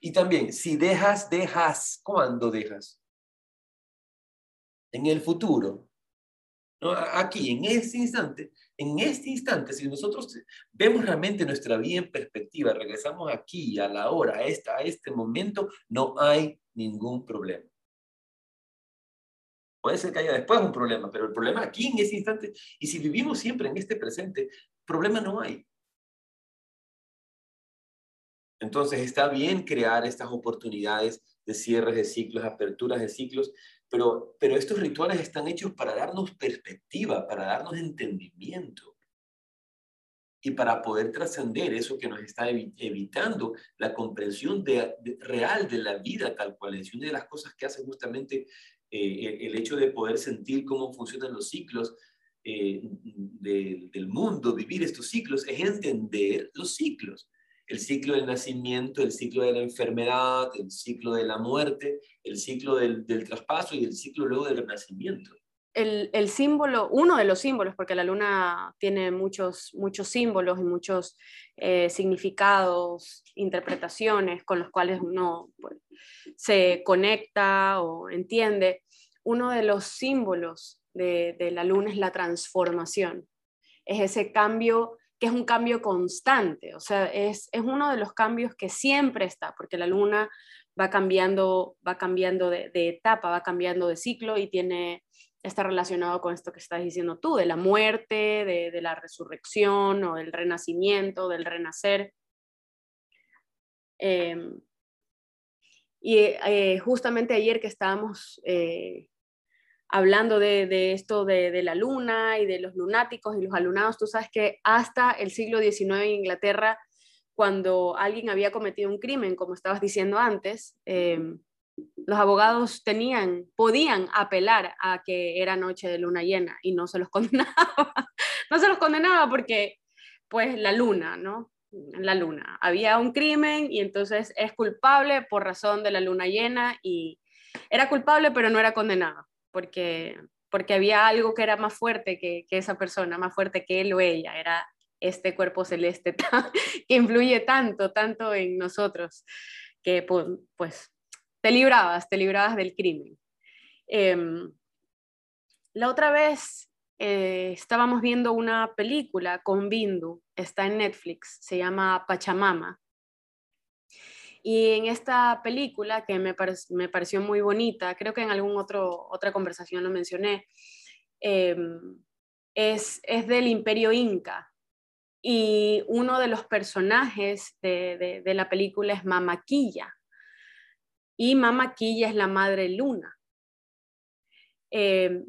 Y también, si dejas, dejas. ¿Cuándo dejas? En el futuro. ¿No? Aquí, en este instante, en este instante, si nosotros vemos realmente nuestra vida en perspectiva, regresamos aquí a la hora, a, esta, a este momento, no hay ningún problema. Puede ser que haya después un problema, pero el problema aquí en ese instante, y si vivimos siempre en este presente, problema no hay. Entonces está bien crear estas oportunidades de cierres de ciclos, aperturas de ciclos, pero, pero estos rituales están hechos para darnos perspectiva, para darnos entendimiento y para poder trascender eso que nos está evitando la comprensión real de la vida tal cual es. una de las cosas que hace justamente eh, el hecho de poder sentir cómo funcionan los ciclos eh, del mundo, vivir estos ciclos, es entender los ciclos. El ciclo del nacimiento, el ciclo de la enfermedad, el ciclo de la muerte, el ciclo del, del traspaso y el ciclo luego del renacimiento.
El, símbolo, uno de los símbolos, porque la luna tiene muchos, muchos símbolos y muchos eh, significados, interpretaciones con los cuales uno pues, se conecta o entiende, uno de los símbolos de, la luna es la transformación. Es ese cambio que es un cambio constante, o sea, es, uno de los cambios que siempre está, porque la luna va cambiando, va cambiando de, de etapa, va cambiando de ciclo y tiene está relacionado con esto que estás diciendo tú, de la muerte, de, la resurrección o del renacimiento, del renacer. Em, y eh, justamente ayer que estábamos eh, hablando de, esto de, la luna y de los lunáticos y los alunados, tú sabes que hasta el siglo XIX en Inglaterra, cuando alguien había cometido un crimen, como estabas diciendo antes, los abogados tenían, podían apelar a que era noche de luna llena y no se los condenaba. no se los condenaba porque, pues, la luna, ¿no? La luna. Había un crimen y entonces es culpable por razón de la luna llena y era culpable pero no era condenado porque, porque había algo que era más fuerte que, que esa persona, más fuerte que él o ella, era este cuerpo celeste que influye tanto, tanto en nosotros, que pues, te librabas, te librabas del crimen. Em, la otra vez eh, estábamos viendo una película con Bindu, está en Netflix, se llama Pachamama. Y en esta película, que me, me pareció muy bonita, creo que en alguna otra conversación lo mencioné, em, es, es, del imperio inca. Y uno de los personajes de, de, de la película es Mamaquilla y Mama Quilla es la madre luna. Eh,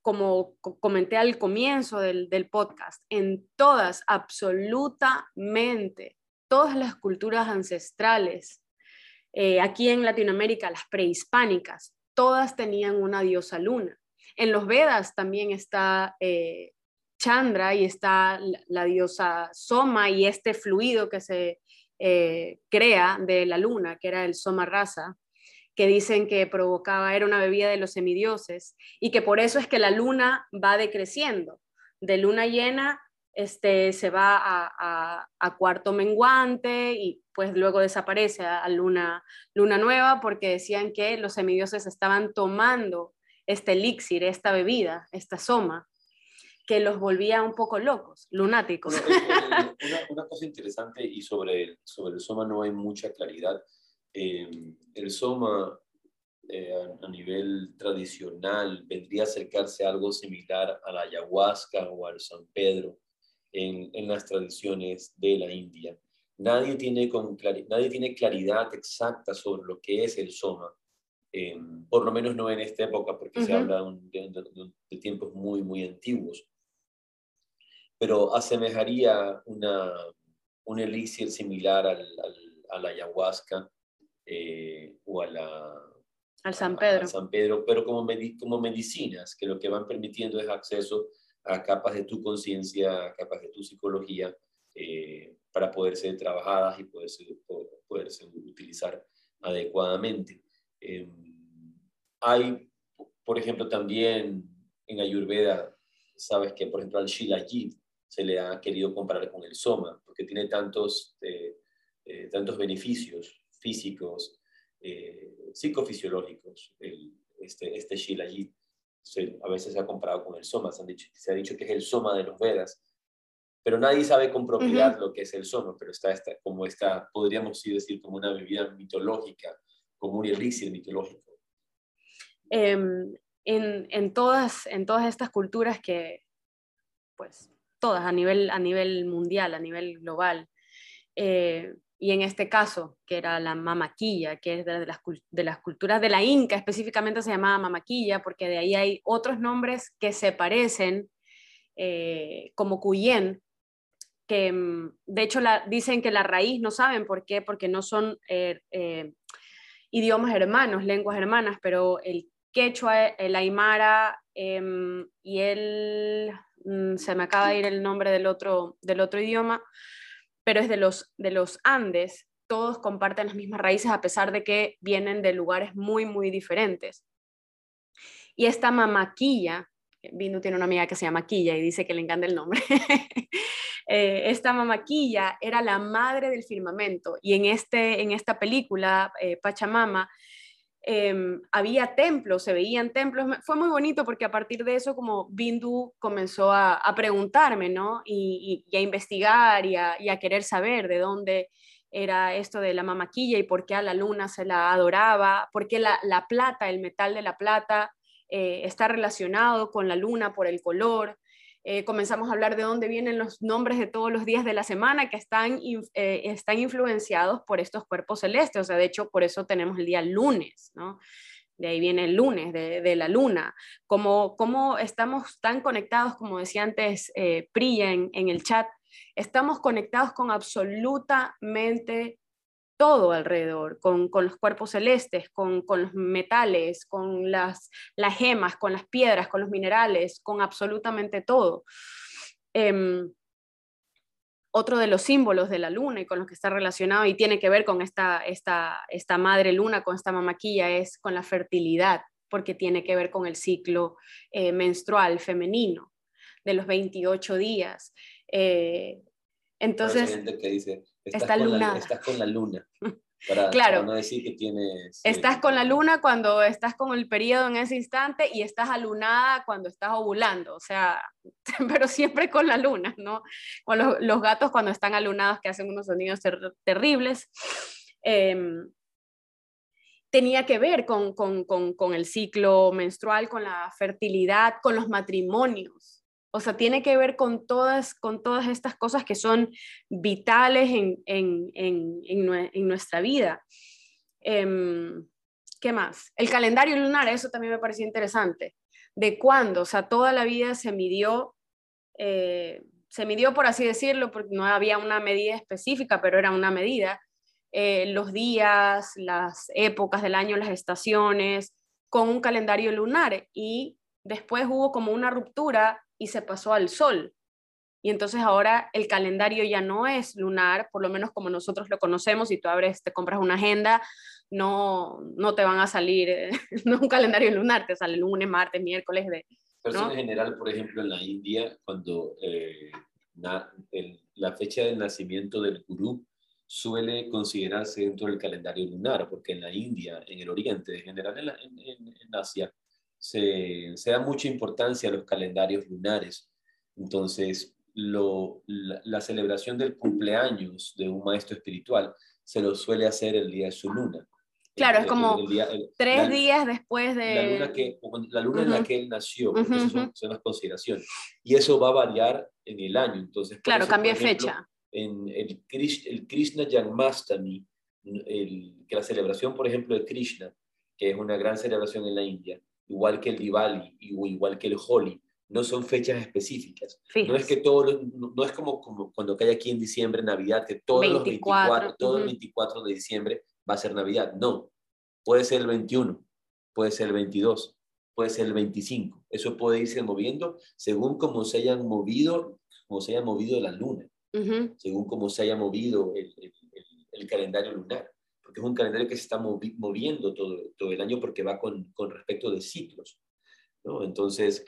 como comenté al comienzo del, podcast, en todas, absolutamente, todas las culturas ancestrales, eh, aquí en Latinoamérica, las prehispánicas, todas tenían una diosa luna. En los Vedas también está eh, Chandra y está la, diosa Soma y este fluido que se crea de la luna, que era el Soma Rasa que dicen que provocaba, era una bebida de los semidioses, y que por eso es que la luna va decreciendo. De luna llena este, se va a, cuarto menguante y pues luego desaparece a, luna, luna nueva porque decían que los semidioses estaban tomando este elixir, esta bebida, esta soma, que los volvía un poco locos, lunáticos.
Una, cosa interesante y sobre, sobre el soma no hay mucha claridad Em, el soma eh, a, nivel tradicional vendría a acercarse a algo similar a la ayahuasca o al San Pedro en, en las tradiciones de la India. Nadie tiene, con nadie tiene claridad exacta sobre lo que es el soma, em, por lo menos no en esta época, porque se habla de, de, tiempos muy, muy antiguos. Pero asemejaría una, un elixir similar al, al, a la ayahuasca eh, o a la,
al San Pedro.
San Pedro, pero como, como medicinas, que lo que van permitiendo es acceso a capas de tu conciencia, a capas de tu psicología, eh, para poder ser trabajadas y poderse, poderse utilizar adecuadamente. Em, hay, por ejemplo, también en Ayurveda, sabes que, por ejemplo, al Shilajit se le ha querido comparar con el Soma, porque tiene tantos, eh, tantos beneficios físicos, eh, psicofisiológicos. El, este, este Shilajit a veces se ha comparado con el Soma, se, han dicho, se ha dicho que es el Soma de los Vedas, pero nadie sabe con propiedad lo que es el Soma, pero está, está como está, podríamos decir, como una bebida mitológica, como un elixir mitológico.
Em, en, en, todas, en todas estas culturas que, pues, todas a nivel, a nivel mundial, a nivel global, eh, y en este caso, que era la mamaquilla, que es de las, de las culturas de la Inca, específicamente se llamaba mamaquilla, porque de ahí hay otros nombres que se parecen, eh, como Cuyen, que mm, de hecho dicen que la raíz no saben por qué, porque no son eh, eh, idiomas hermanos, lenguas hermanas, pero el quechua, el aymara em, y el, mm, se me acaba de ir el nombre del otro, del otro idioma, pero es de los, de los Andes, todos comparten las mismas raíces a pesar de que vienen de lugares muy, muy diferentes. Y esta mamaquilla, Bindu tiene una amiga que se llama Quilla y dice que le encanta el nombre. Eh, esta mamaquilla era la madre del firmamento y en, este, en esta película, eh, Pachamama, em, había templos, se veían templos. Fue muy bonito porque a partir de eso como Bindu comenzó a, preguntarme, ¿no? Y, a investigar y a, a, querer saber de dónde era esto de la mamaquilla y por qué a la luna se la adoraba, por qué la, la plata, el metal de la plata eh, está relacionado con la luna por el color. Eh, comenzamos a hablar de dónde vienen los nombres de todos los días de la semana que están, eh, están influenciados por estos cuerpos celestes. O sea, de hecho, por eso tenemos el día lunes, ¿no? De ahí viene el lunes, de, la luna. Como, como estamos tan conectados, como decía antes Priya en, en el chat, estamos conectados con absolutamente todo alrededor, con, los cuerpos celestes, con, los metales, con las, las, gemas, con las piedras, con los minerales, con absolutamente todo. Em, otro de los símbolos de la luna y con los que está relacionado y tiene que ver con esta, esta, esta madre luna, con esta mamaquilla, es con la fertilidad, porque tiene que ver con el ciclo eh, menstrual femenino de los 28 días. Eh, entonces,
que dice, Estás, con la, estás con la luna. Para,
claro.
no decir que tienes...
Estás con la luna cuando estás con el periodo en ese instante y estás alunada cuando estás ovulando, o sea, pero siempre con la luna, ¿no? Con los, gatos cuando están alunados que hacen unos sonidos terribles. Em, tenía que ver con, con, con, con el ciclo menstrual, con la fertilidad, con los matrimonios. O sea, tiene que ver con todas, con todas estas cosas que son vitales en, en, en, en nuestra vida. Em, ¿Qué más? El calendario lunar, eso también me pareció interesante. ¿De cuándo? O sea, toda la vida se midió, eh, se midió por así decirlo, porque no había una medida específica, pero era una medida. Eh, los días, las épocas del año, las estaciones, con un calendario lunar. Y después hubo como una ruptura y se pasó al sol. Y entonces ahora el calendario ya no es lunar, por lo menos como nosotros lo conocemos, si tú abres, te compras una agenda, no, no te van a salir, no un calendario lunar, te sale lunes, martes, miércoles. De,
Pero en general, por ejemplo, en la India, cuando eh, la fecha del nacimiento del gurú suele considerarse dentro del calendario lunar, porque en la India, en el Oriente, en general en, en Asia, se, da mucha importancia a los calendarios lunares. Entonces, la, celebración del cumpleaños de un maestro espiritual se lo suele hacer el día de su luna.
Claro, es como tres días después de...
La luna, que, la luna en la que él nació, son, las consideraciones. Y eso va a variar en el año. Entonces,
claro, cambia fecha.
En el, el Krishna Janmastami, el, que la celebración, por ejemplo, de Krishna, que es una gran celebración en la India, igual que el Diwali igual que el Holi, no son fechas específicas. No es que todo, no, es como, como, cuando cae aquí en diciembre, Navidad, que todos los 24, todo el 24 de diciembre va a ser Navidad. No, puede ser el 21, puede ser el 22, puede ser el 25. Eso puede irse moviendo según cómo se hayan movido, como se haya movido la luna, según cómo se haya movido el, el calendario lunar porque es un calendario que se está moviendo todo, todo el año porque va con, con respecto de ciclos. ¿no? Entonces,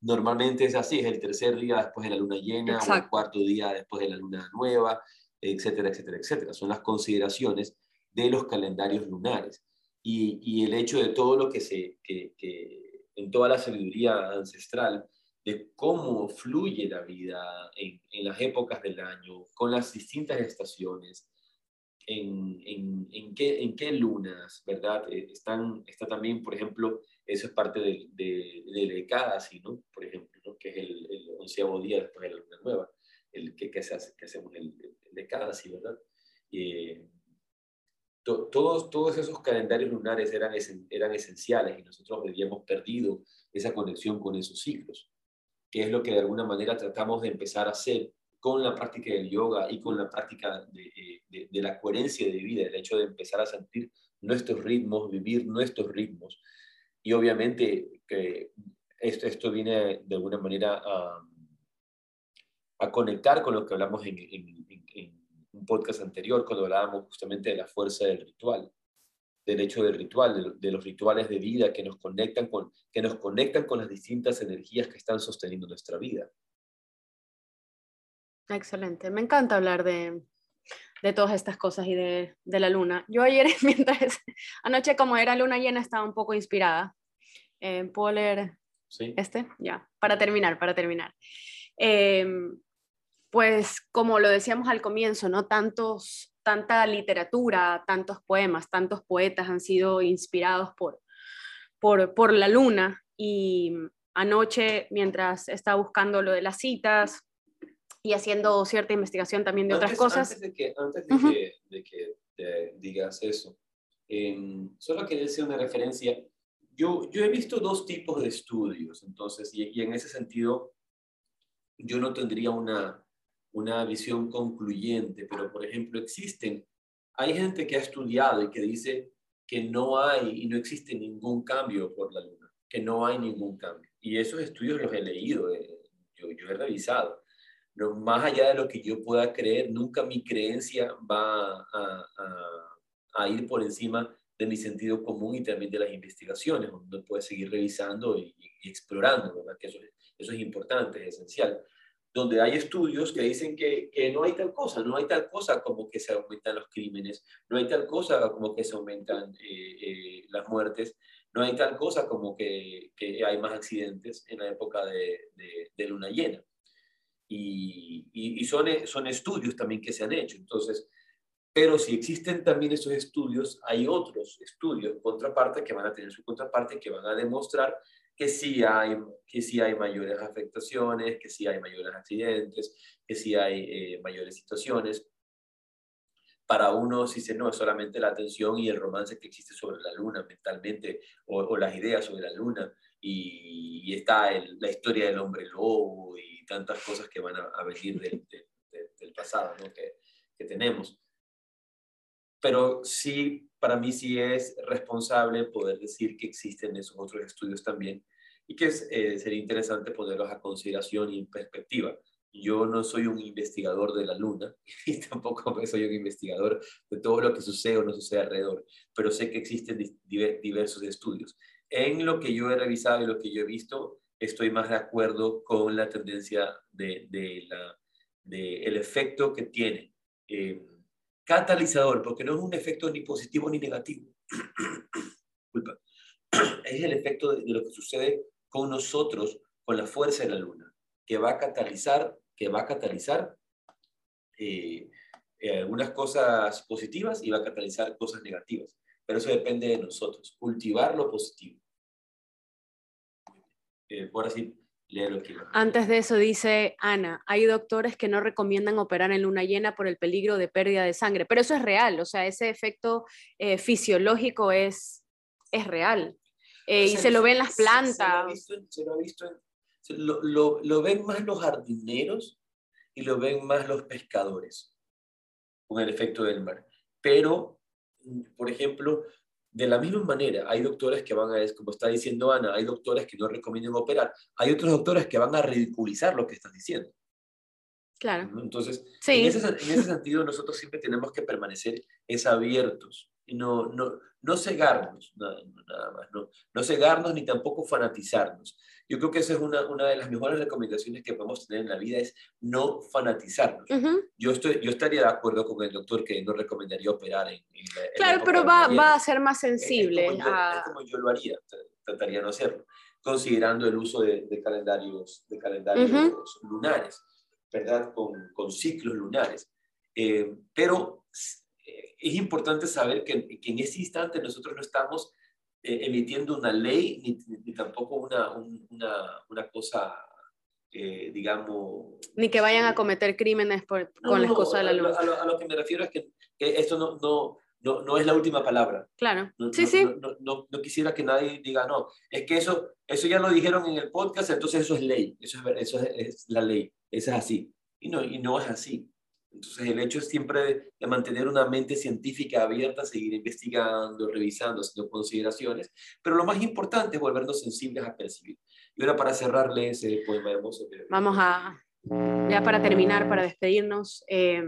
normalmente es así, es el tercer día después de la luna llena o el cuarto día después de la luna nueva, etcétera, etcétera, etcétera. Son las consideraciones de los calendarios lunares. Y, y el hecho de todo lo que se, que, que, en toda la sabiduría ancestral, de cómo fluye la vida en, en, las épocas del año, con las distintas estaciones, en, en, en, qué, en qué lunas, ¿verdad? Eh, están, está también, por ejemplo, eso es parte de, de, de ¿no? Por ejemplo, ¿no? que es el, el, onceavo día después de la luna nueva, el que, que, se hace, que hacemos el, el ¿verdad? Eh, todos, todos esos calendarios lunares eran, eran esenciales y nosotros habíamos perdido esa conexión con esos ciclos, que es lo que de alguna manera tratamos de empezar a hacer con la práctica del yoga y con la práctica de, de, la coherencia de vida, el hecho de empezar a sentir nuestros ritmos, vivir nuestros ritmos. Y obviamente que esto, viene de alguna manera a, conectar con lo que hablamos en, un podcast anterior, cuando hablábamos justamente de la fuerza del ritual. del hecho del ritual, de, los rituales de vida que nos conectan con las distintas energías que están sosteniendo nuestra vida.
Excelente, me encanta hablar de, de todas estas cosas y de, de, la luna. Yo ayer, mientras, anoche como era luna llena, estaba un poco inspirada. Eh, ¿Puedo leer ¿Sí? este? Ya, para terminar, para terminar. Eh, pues como lo decíamos al comienzo, ¿no? Tantos tanta literatura, tantos poemas, tantos poetas han sido inspirados por, por, la luna. Y anoche, mientras estaba buscando lo de las citas y haciendo cierta investigación también de otras cosas.
Antes de que, antes de que, te digas eso, em, solo quería decir una referencia. Yo, yo he visto dos tipos de estudios, entonces, y en ese sentido, yo no tendría una, una visión concluyente, pero por ejemplo existen, hay gente que ha estudiado y que dice que no hay y no existe ningún cambio por la luna, que no hay ningún cambio. Y esos estudios los he leído, eh, yo, yo, he revisado. No, más allá de lo que yo pueda creer, nunca mi creencia va a, ir por encima de mi sentido común y también de las investigaciones. Uno puede seguir revisando y, explorando, ¿verdad? Que eso, es importante, es esencial donde hay estudios que dicen que, no hay tal cosa, no hay tal cosa como que se aumentan los crímenes, no hay tal cosa como que se aumentan eh, eh, las muertes, no hay tal cosa como que, hay más accidentes en la época de, luna llena. Y, y, son, son estudios también que se han hecho. Entonces, pero si existen también esos estudios, hay otros estudios, contraparte, que van a tener su contraparte, que van a demostrar que sí hay, que sí hay mayores afectaciones, que sí hay mayores accidentes, que sí hay eh, mayores situaciones. Para unos dice, no, es solamente la atención y el romance que existe sobre la luna mentalmente, o, las ideas sobre la luna, y, está la historia del hombre lobo y tantas cosas que van a, venir del, pasado que, tenemos. Pero sí, para mí sí es responsable poder decir que existen esos otros estudios también y que eh, sería interesante ponerlos a consideración y en perspectiva. Yo no soy un investigador de la luna y tampoco soy un investigador de todo lo que sucede o no sucede alrededor, pero sé que existen diversos estudios. En lo que yo he revisado y lo que yo he visto, estoy más de acuerdo con la tendencia de, de de efecto que tiene. Eh, catalizador, porque no es un efecto ni positivo ni negativo. es el efecto de, lo que sucede con nosotros, con la fuerza de la luna, que va a catalizar, que va a catalizar eh, eh, algunas cosas positivas y va a catalizar cosas negativas. Pero eso depende de nosotros, cultivar lo positivo. Eh, por así,
antes de eso dice Ana, hay doctores que no recomiendan operar en luna llena por el peligro de pérdida de sangre, pero eso es real, o sea, ese efecto eh, fisiológico es, es real. Eh, y se lo ve en las plantas.
Se, lo, ha visto, lo, lo, ven más los jardineros y lo ven más los pescadores con el efecto del mar. Pero, por ejemplo, de la misma manera, hay doctores que van a, como está diciendo Ana, hay doctores que no recomiendan operar, hay otros doctores que van a ridiculizar lo que estás diciendo.
Claro.
Entonces, en, ese, en, ese, sentido, nosotros siempre tenemos que permanecer es abiertos y no, no, no cegarnos, nada, más, no, no cegarnos ni tampoco fanatizarnos. Yo creo que esa es una, una, de las mejores recomendaciones que podemos tener en la vida, es no fanatizarnos. yo, estoy, yo estaría de acuerdo con el doctor que no recomendaría operar en...
claro, pero va, va, a ser más sensible.
Es como, yo, lo haría, trataría de no hacerlo, considerando el uso de, calendarios, de calendarios lunares, ¿verdad? Con, con ciclos lunares. Eh, pero es importante saber que, que, en ese instante nosotros no estamos eh, emitiendo una ley ni, tampoco una, una, una cosa, eh, digamos...
Ni que vayan a cometer crímenes por, con la excusa de la luz.
A lo, a lo, que me refiero es que, que esto no, no, no, no, es la última palabra.
Claro.
No,
sí, sí.
No, quisiera que nadie diga, no, es que eso, eso ya lo dijeron en el podcast, entonces eso es ley, eso es, eso es, la ley, eso es así. Y no, y no es así. Entonces, el hecho es siempre de, mantener una mente científica abierta, seguir investigando, revisando, haciendo consideraciones, pero lo más importante es volvernos sensibles a percibir. Y ahora para cerrarle ese poema hermoso.
Vamos a, ya para terminar, para despedirnos, eh,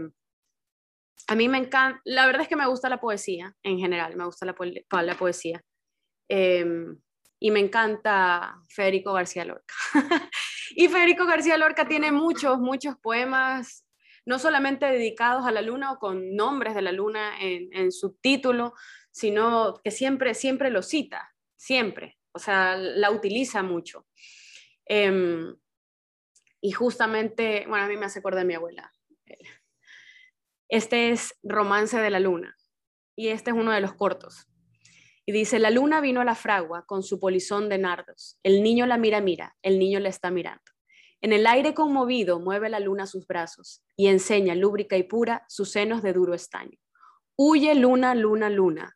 a mí me encanta, la verdad es que me gusta la poesía en general, me gusta la, la poesía. Em, y me encanta Federico García Lorca. y Federico García Lorca tiene muchos, muchos poemas, no solamente dedicados a la luna o con nombres de la luna en, en subtítulo, sino que siempre, siempre lo cita, siempre, o sea, la utiliza mucho. Em, y justamente, bueno, a mí me hace acordar de mi abuela. Este es Romance de la Luna y este es uno de los cortos. Y dice, la luna vino a la fragua con su polizón de nardos. El niño la mira, mira, el niño le está mirando. En el aire conmovido mueve la luna sus brazos y enseña lúbrica y pura sus senos de duro estaño. Huye luna, luna, luna.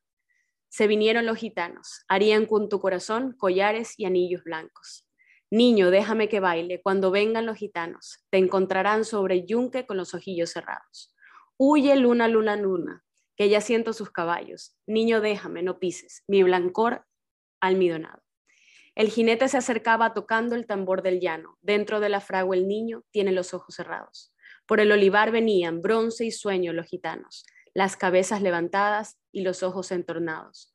Se vinieron los gitanos, harían con tu corazón collares y anillos blancos. Niño, déjame que baile, cuando vengan los gitanos, te encontrarán sobre yunque con los ojillos cerrados. Huye luna, luna, luna, que ya siento sus caballos. Niño, déjame, no pises, mi blancor almidonado. El jinete se acercaba tocando el tambor del llano. Dentro de la fragua el niño tiene los ojos cerrados. Por el olivar venían bronce y sueño los gitanos, las cabezas levantadas y los ojos entornados.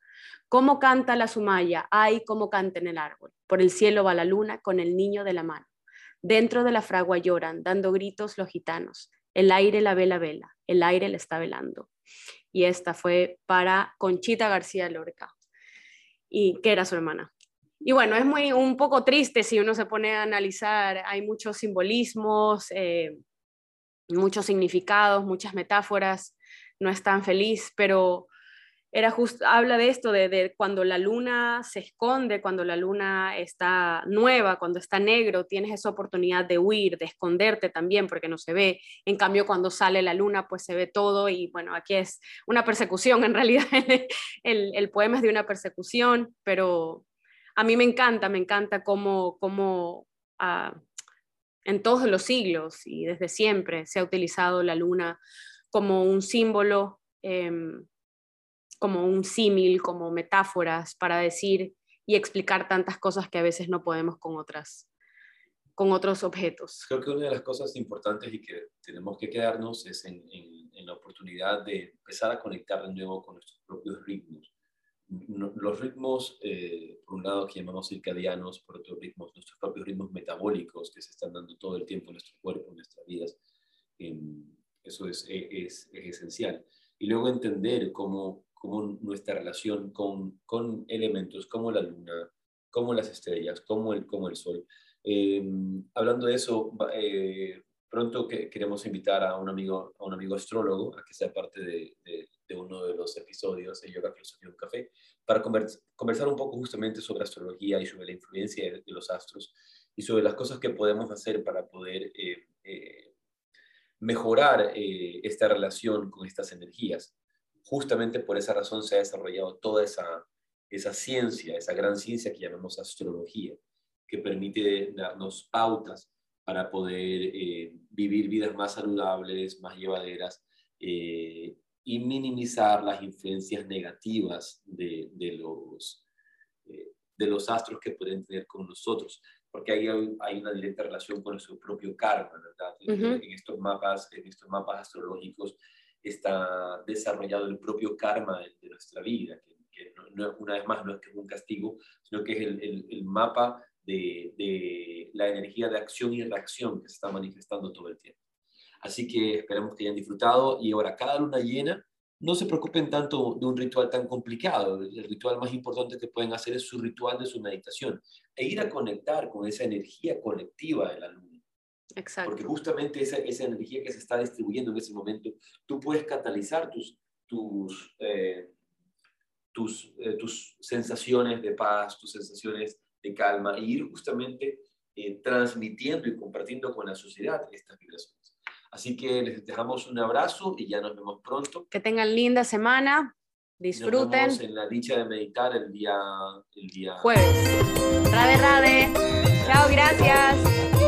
¿Cómo canta la sumaya? Ay, cómo canta en el árbol. Por el cielo va la luna con el niño de la mano. Dentro de la fragua lloran, dando gritos los gitanos. El aire la vela vela, el aire le está velando y esta fue para Conchita García Lorca, y que era su hermana. Y bueno, es muy un poco triste si uno se pone a analizar, hay muchos simbolismos, eh, muchos significados, muchas metáforas, no es tan feliz, pero era justo, habla de esto, de, cuando la luna se esconde, cuando la luna está nueva, cuando está negro, tienes esa oportunidad de huir, de esconderte también, porque no se ve. En cambio, cuando sale la luna, pues se ve todo y bueno, aquí es una persecución, en realidad el, poema es de una persecución, pero a mí me encanta, me encanta cómo, cómo ah, en todos los siglos y desde siempre se ha utilizado la luna como un símbolo. Em, como un símil, como metáforas para decir y explicar tantas cosas que a veces no podemos con otras con otros objetos.
Creo que una de las cosas importantes y que tenemos que quedarnos es en, la oportunidad de empezar a conectar de nuevo con nuestros propios ritmos. Los ritmos, eh, por un lado, que llamamos circadianos, por otro, ritmos, nuestros propios ritmos metabólicos que se están dando todo el tiempo en nuestro cuerpo, en nuestras vidas. Em, eso es, es, es esencial. Y luego entender cómo como nuestra relación con, con elementos como la luna, como las estrellas, como el, como el sol. Em, hablando de eso, eh, pronto que queremos invitar a un amigo, a un amigo astrólogo a que sea parte de, de, uno de los episodios de Yoga, Filosofía un Café, para conversar un poco justamente sobre astrología y sobre la influencia de, los astros y sobre las cosas que podemos hacer para poder eh, eh, mejorar esta relación con estas energías. Justamente por esa razón se ha desarrollado toda esa, esa ciencia, esa gran ciencia que llamamos astrología, que permite darnos pautas para poder eh, vivir vidas más saludables, más llevaderas eh, y minimizar las influencias negativas de, de los, eh, de los astros que pueden tener con nosotros, porque ahí hay, una directa relación con nuestro propio karma, ¿verdad? en, estos mapas, en estos mapas astrológicos está desarrollado el propio karma de, nuestra vida, que, una vez más no es que es un castigo, sino que es el, el, mapa de, de, la energía de acción y reacción que se está manifestando todo el tiempo. Así que esperamos que hayan disfrutado y ahora cada luna llena, no se preocupen tanto de un ritual tan complicado. El ritual más importante que pueden hacer es su ritual de su meditación e ir a conectar con esa energía colectiva de la luna
Exacto.
Porque justamente esa, esa, energía que se está distribuyendo en ese momento, tú puedes catalizar tus, tus, eh, tus, eh, tus sensaciones de paz, tus sensaciones de calma, e ir justamente eh, transmitiendo y compartiendo con la sociedad estas vibraciones. Así que les dejamos un abrazo y ya nos vemos pronto.
Que tengan linda semana. Disfruten.
Nos vemos en la dicha de meditar el día, el día
jueves. Rade, rade. Chao, gracias.